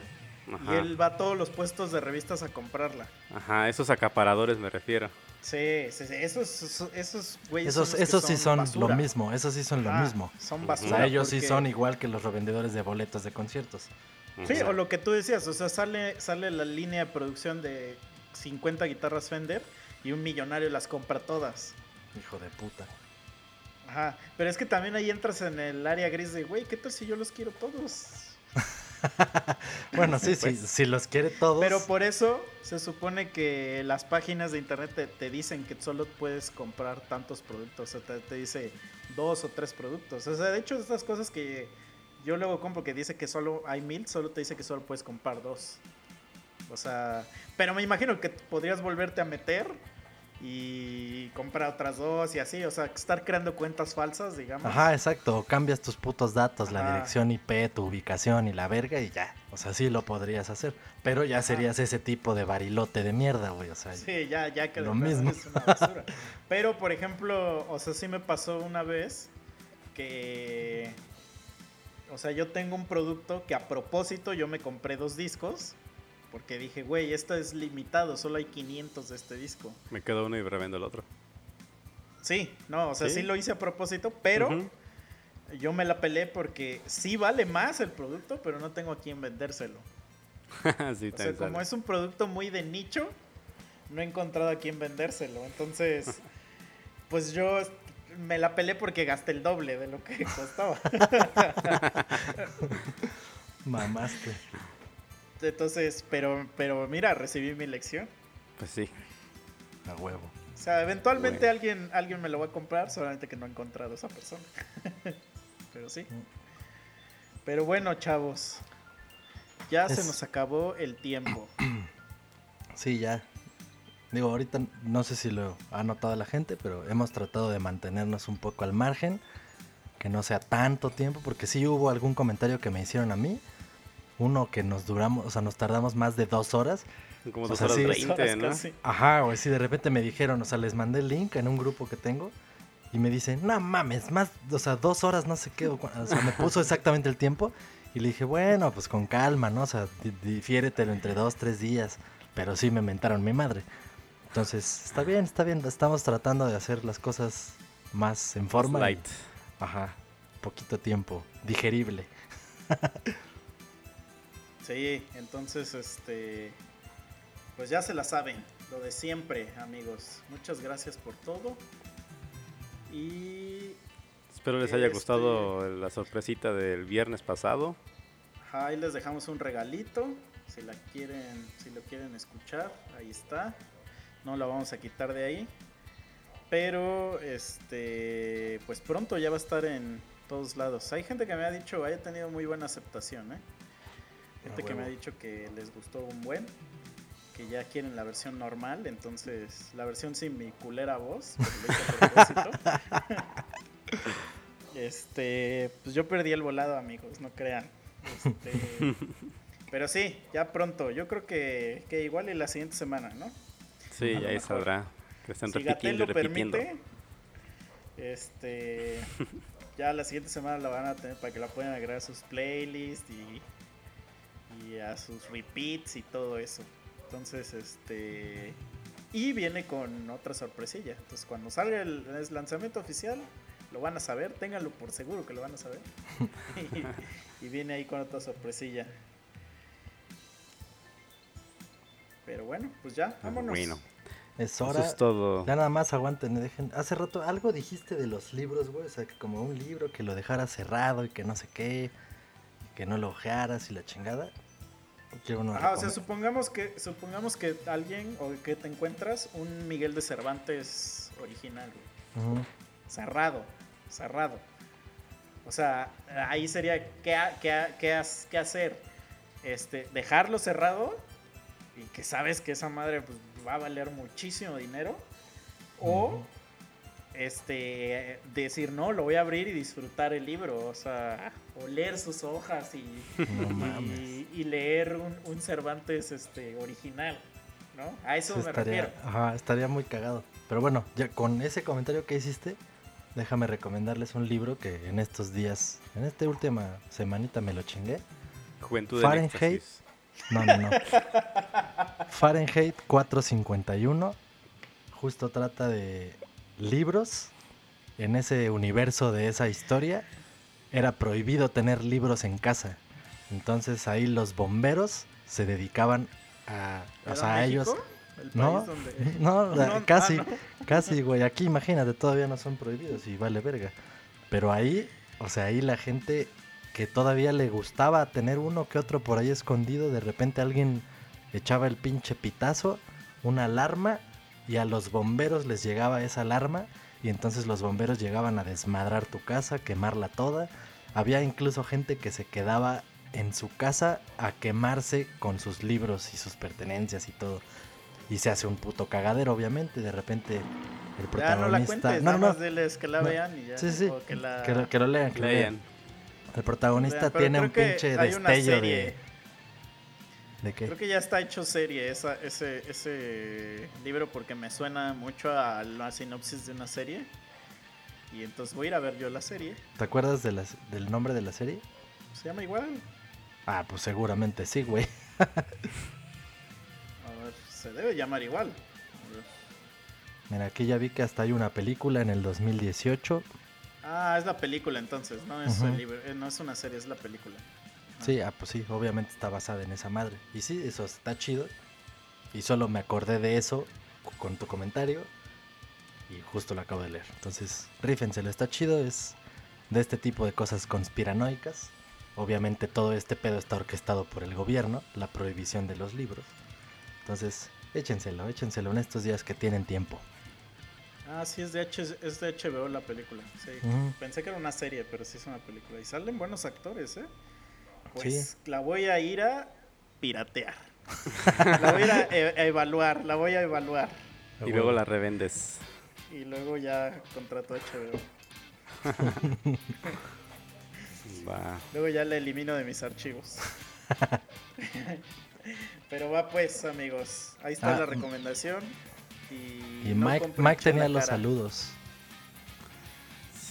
C: y él va a todos los puestos de revistas a comprarla.
B: Ajá esos acaparadores me refiero.
C: Sí, sí, sí, esos, esos, güeyes
A: Esos,
C: son los que
A: esos sí son
C: basura.
A: lo mismo, esos sí son lo
C: Ajá,
A: mismo.
C: Son
A: O
C: basura.
A: sea, ellos sí son igual que los revendedores de boletos de conciertos.
C: Sí, o lo que tú decías, o sea, sale, sale la línea de producción de 50 guitarras Fender y un millonario las compra todas.
A: Hijo de puta.
C: Ajá, pero es que también ahí entras en el área gris de, güey, ¿qué tal si yo los quiero todos? [LAUGHS] [LAUGHS]
A: bueno, sí, sí, si los quiere todos.
C: Pero por eso se supone que las páginas de internet te, te dicen que solo puedes comprar tantos productos. O sea, te, te, dice dos o tres productos. O sea, de hecho, estas cosas que yo luego compro que dice que solo hay mil, solo te dice que solo puedes comprar dos. O sea, pero me imagino que podrías volverte a meter y comprar otras dos y así, o sea, estar creando cuentas falsas, digamos.
A: Ajá, exacto, cambias tus putos datos, la dirección IP, tu ubicación y la verga y ya, o sea, sí lo podrías hacer, pero ya serías ese tipo de barilote de mierda, güey, o sea.
C: Sí, ya, ya que
A: lo mismo.
C: Es una basura. [LAUGHS] pero, por ejemplo, o sea, sí me pasó una vez que, o sea, yo tengo un producto que a propósito yo me compré dos discos porque dije, güey, esto es limitado, solo hay 500 de este disco.
B: Me quedo uno y revendo el otro.
C: Sí, no, o sea, sí, lo hice a propósito, pero yo me la pelé porque sí vale más el producto, pero no tengo a quién vendérselo. [LAUGHS]
B: sí,
C: o sea, como es un producto muy de nicho, no he encontrado a quién vendérselo. Entonces, [LAUGHS] pues yo me la pelé porque gasté el doble de lo que [LAUGHS] costaba.
A: Mamaste.
C: Entonces, pero, pero mira, recibí mi lección.
B: Pues sí.
A: A huevo.
C: O sea, eventualmente alguien, alguien me lo va a comprar, solamente que no he encontrado a esa persona. [LAUGHS] pero sí. Pero bueno, chavos. Ya se nos acabó el tiempo. [CLEARS THROAT]
A: Sí, ya. Digo, ahorita no sé si lo ha notado la gente, pero hemos tratado de mantenernos un poco al margen. Que no sea tanto tiempo, porque sí hubo algún comentario que me hicieron a mí uno que nos duramos, o sea, nos tardamos más de dos horas.
B: Como dos horas veinte, ¿no?
A: Ajá, güey, sí, de repente me dijeron, o sea, les mandé el link en un grupo que tengo y me dicen, no mames, más, o sea, dos horas, no sé qué, o sea, me puso exactamente el tiempo y le dije, bueno, pues con calma, ¿no? O sea, difiéretelo entre dos, tres días, pero sí me mentaron mi madre. Entonces, está bien, está bien, estamos tratando de hacer las cosas más en forma.
B: Light.
A: ajá, poquito tiempo, digerible. [LAUGHS]
C: Sí, entonces, este, pues ya se la saben, lo de siempre, amigos. Muchas gracias por todo. Y...
B: Espero les haya este gustado la sorpresita del viernes pasado.
C: Ahí les dejamos un regalito, si la quieren, si lo quieren escuchar, ahí está. No la vamos a quitar de ahí. Pero este pues pronto ya va a estar en todos lados. Hay gente que me ha dicho, haya tenido muy buena aceptación, ¿eh? Gente que me ha dicho que les gustó un buen, que ya quieren la versión normal, entonces la versión sin mi culera voz, [LAUGHS] [LAUGHS] este, pues yo perdí el volado, amigos, no crean. Este, [LAUGHS] pero sí, ya pronto. Yo creo que, que igual y la siguiente semana, ¿no?
B: Sí, ya ahí sabrá. Que están
C: si
B: repitiendo
C: lo permite, este, ya la siguiente semana la van a tener para que la puedan agregar a sus playlists y y a sus repeats y todo eso. Entonces, este. Y viene con otra sorpresilla. Entonces, cuando salga el, lanzamiento oficial, lo van a saber. Ténganlo por seguro que lo van a saber. [LAUGHS] y, viene ahí con otra sorpresilla. Pero bueno, pues ya, vámonos.
B: Bueno.
A: Es hora.
B: Eso es todo.
A: Ya nada más aguanten, dejen. Hace rato algo dijiste de los libros, güey. O sea, que como un libro que lo dejara cerrado y que no sé qué. Que no lo ojearas y la chingada.
C: Ajá, o sea, supongamos que, supongamos que alguien o que te encuentras un Miguel de Cervantes original, Cerrado, cerrado. O sea, ahí sería, ¿qué, qué, qué, hacer? Este, dejarlo cerrado y que sabes que esa madre pues, va a valer muchísimo dinero. O este decir, no, lo voy a abrir y disfrutar el libro, o sea, oler sus hojas y, y, leer un, Cervantes este, original, ¿no? A eso me
A: estaría,
C: refiero.
A: Ajá, estaría muy cagado. Pero bueno, ya con ese comentario que hiciste, déjame recomendarles un libro que en estos días, en esta última semanita me lo chingué.
B: Juventud
A: Fahrenheit. No, no, no. [LAUGHS] Fahrenheit 451. Justo trata de libros en ese universo de esa historia, era prohibido tener libros en casa. Entonces ahí los bomberos se dedicaban a, o
C: ¿Era
A: sea, a ellos... No,
C: donde-
A: no, casi,
C: ah,
A: casi, güey. Aquí imagínate, todavía no son prohibidos y vale verga. Pero ahí, o sea, ahí la gente que todavía le gustaba tener uno que otro por ahí escondido, de repente alguien echaba el pinche pitazo, una alarma, y a los bomberos les llegaba esa alarma, y entonces los bomberos llegaban a desmadrar tu casa, quemarla toda. Había incluso gente que se quedaba en su casa a quemarse con sus libros y sus pertenencias y todo. Y se hace un puto cagadero, obviamente. De repente el
C: Ya no
A: protagonista.
C: la cuentes,
A: no, no,
C: diles que la
A: No.
C: vean y ya.
A: Sí, sí.
C: que, la...
A: que, lo, que lo lean, que lo lean.
B: Lean.
A: El protagonista tiene un pinche destello de. ¿De qué?
C: Creo que ya está hecho serie esa, ese, ese libro porque me suena mucho a la sinopsis de una serie. Y entonces voy a ir a ver yo la serie.
A: ¿Te acuerdas de las- del nombre de la serie?
C: Se llama igual.
A: Ah, pues seguramente sí, güey. [LAUGHS]
C: A ver, se debe llamar igual. A ver.
A: Mira, aquí ya vi que hasta hay una película en el 2018.
C: Ah, es la película entonces, no es, el libro, eh, no es una serie, es la película.
A: Sí, ah, pues sí, obviamente está basada en esa madre. Y sí, eso está chido. Y solo me acordé de eso con tu comentario. Y justo lo acabo de leer. Entonces, rífenselo, está chido. Es de este tipo de cosas conspiranoicas. Obviamente todo este pedo está orquestado por el gobierno, la prohibición de los libros. Entonces, échenselo, échenselo en estos días que tienen tiempo.
C: Ah, sí, es de, H es de HBO la película. Sí.
A: Ujú.
C: Pensé que era una serie, pero sí es una película. Y salen buenos actores, ¿eh? Pues la voy a ir a piratear. [LAUGHS] la voy a ir a, e- a evaluar, la voy a evaluar.
B: Y luego la revendes.
C: Y luego ya contrato HBO. [LAUGHS]
B: Va.
C: Luego ya la elimino de mis archivos. [LAUGHS] Pero va pues, amigos. Ahí está
A: Ah,
C: la recomendación. Y,
A: Y
C: no
A: Mike, Mike tenía los saludos.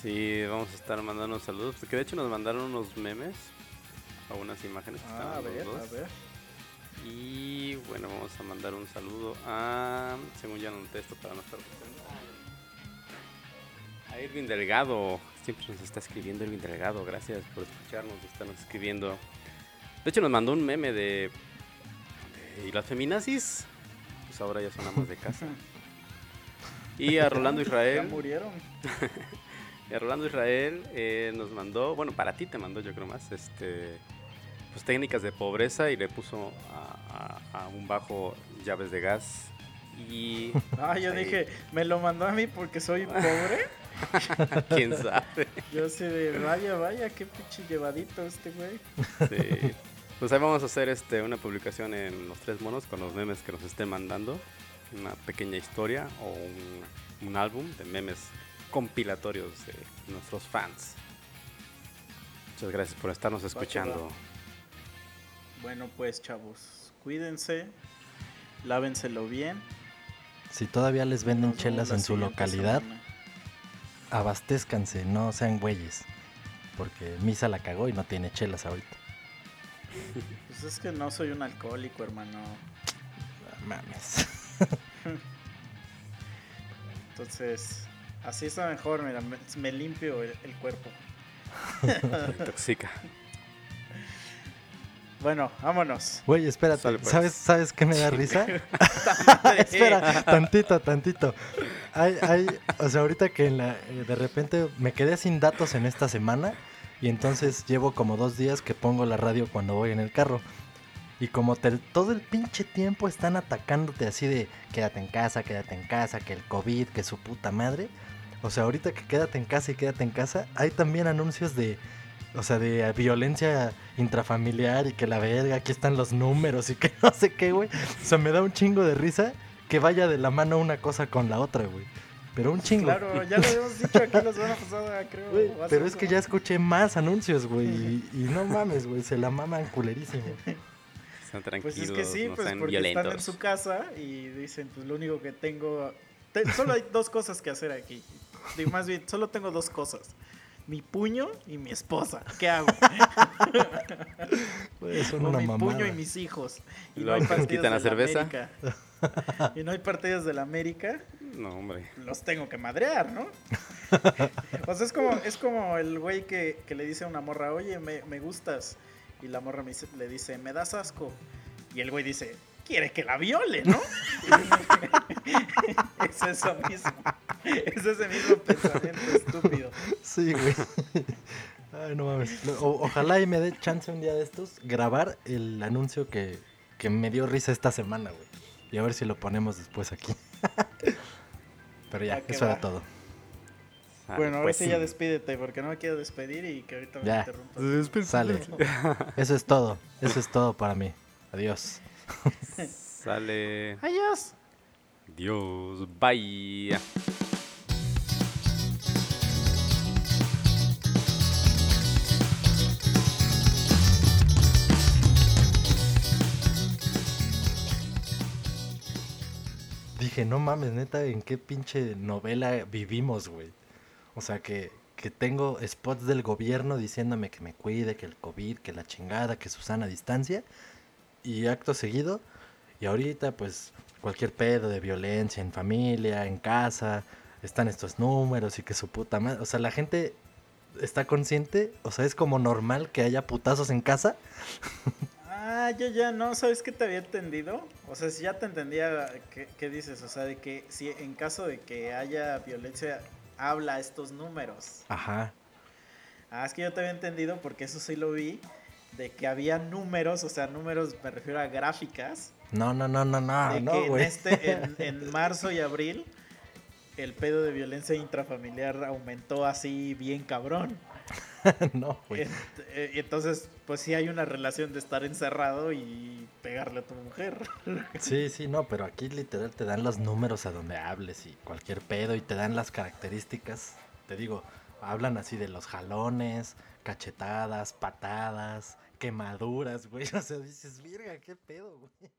B: Sí, vamos a estar mandando saludos. Porque de hecho nos mandaron unos memes. O unas imágenes que
C: Ah,
B: estaban
C: a
B: los
C: ver,
B: dos.
C: a ver.
B: Y bueno, vamos a mandar un saludo a. Según ya anoté esto para no estar. A Irving Delgado. Siempre nos está escribiendo Irving Delgado. Gracias por escucharnos y estarnos escribiendo. De hecho, nos mandó un meme de. de- ¿Y las feminazis? Pues ahora ya son amas de casa. [LAUGHS] Y a Rolando
C: Ya
B: Israel.
C: murieron. [LAUGHS]
B: Y a Rolando Israel eh, nos mandó, bueno, para ti te mandó yo creo más, este, pues técnicas de pobreza y le puso a, a- a un bajo llaves de gas. Y [LAUGHS]
C: Ah, yo
B: Ahí.
C: dije, me lo mandó a mí porque soy pobre. [LAUGHS]
B: quién sabe.
C: Yo así de, vaya, vaya, qué pinche llevadito este güey.
B: Sí. Pues ahí vamos a hacer este, una publicación en los tres monos con los memes que nos estén mandando. Una pequeña historia o un, un álbum de memes compilatorios de nuestros fans. Muchas gracias por estarnos escuchando.
C: Bueno, pues, chavos, cuídense, lávenselo bien.
A: Si todavía les venden
C: Nos
A: chelas
C: la
A: en su localidad,
C: semana.
A: abastézcanse, no sean güeyes. Porque Misa la cagó y no tiene chelas ahorita.
C: Pues es que no soy un alcohólico, hermano.
A: Mames. [LAUGHS]
C: Entonces, así está mejor, mira, me, me limpio el, el cuerpo. [LAUGHS]
B: Intoxica.
C: Bueno, vámonos.
A: Güey, espérate.
B: Sale, pues.
A: ¿Sabes, ¿Sabes qué me da risa? [LAUGHS] [LAUGHS] Espera, tantito, tantito. Hay, hay, o sea, ahorita que en la- eh, de repente me quedé sin datos en esta semana y entonces llevo como dos días que pongo la radio cuando voy en el carro. Y como te- todo el pinche tiempo están atacándote así de quédate en casa, quédate en casa, que el COVID, que su puta madre. O sea, ahorita que quédate en casa y quédate en casa, hay también anuncios de, o sea, de violencia intrafamiliar y que la verga, aquí están los números y que [LAUGHS] no sé qué, güey. O sea, me da un chingo de risa que vaya de la mano una cosa con la otra, güey. Pero un chingo.
C: Claro, ya lo habíamos dicho aquí la semana pasada, creo. Hace
A: pero es que ya escuché más anuncios, güey. Y, y no mames, güey, se la maman culerísimo.
C: Pues
B: tranquilos,
C: es que sí,
B: no
C: pues porque están en
B: violentos.
C: su casa y dicen, pues lo único que tengo... te- solo hay dos cosas que hacer aquí. Digo, más bien, solo tengo dos cosas. Mi puño y mi esposa. ¿Qué hago?
A: Güey, son
C: O
A: una
C: mi
A: mamada.
C: puño y mis hijos. Y
B: ¿Y
C: no hay partidos
B: quitan la cerveza?
C: América. Y no hay partidos de la América.
B: No, hombre.
C: Los tengo que madrear, ¿no? O sea, es como, es como el güey que, que le dice a una morra, oye, me, me gustas. Y la morra me dice- le dice, me das asco. Y el güey dice, quiere que la viole, ¿no? [LAUGHS] es eso mismo. [LAUGHS] Es ese mismo pensamiento estúpido.
A: Sí, güey. [LAUGHS] Ay, no mames. O- ojalá y me dé chance un día de estos grabar el anuncio que, que me dio risa esta semana, güey. Y a ver si lo ponemos después aquí. [LAUGHS] Pero ya,
C: Va que
A: eso era todo.
B: Sale,
C: Bueno, ahora
B: pues
C: sí ya despídete, porque no me quiero despedir y que ahorita me
A: Ya.
C: interrumpas.
A: Sale. Eso es todo. Eso es todo para mí. Adiós.
B: Sale.
C: Adiós.
B: Dios. Bye.
A: Dije, no mames, neta, ¿en qué pinche novela vivimos, güey? O sea, que, que tengo spots del gobierno diciéndome que me cuide, que el COVID, que la chingada, que Susana a distancia. Y acto seguido, y ahorita, pues, cualquier pedo de violencia en familia, en casa, están estos números y que su puta madre. O sea, la gente está consciente, o sea, es como normal que haya putazos en casa. [LAUGHS]
C: Ah, yo ya no, ¿sabes qué te había entendido? O sea, si ya te entendía qué, qué dices, o sea, de que si en caso de que haya violencia, habla estos números.
A: Ajá.
C: Ah, es que yo te había entendido porque eso sí lo vi, de que había números, o sea, números, me refiero a gráficas,
A: No, no, no, no, no,
C: de
A: no,
C: que en, este, en, en [LAUGHS] marzo y abril el pedo de violencia intrafamiliar aumentó así bien cabrón. [LAUGHS]
A: no, güey.
C: Eh, Entonces, pues sí hay una relación de estar encerrado y pegarle a tu mujer. [LAUGHS]
A: Sí, sí, no, pero aquí literal te dan los números a donde hables y cualquier pedo y te dan las características. Te digo, hablan así de los jalones, cachetadas, patadas, quemaduras, güey. [LAUGHS] O sea, dices, virga, qué pedo, güey.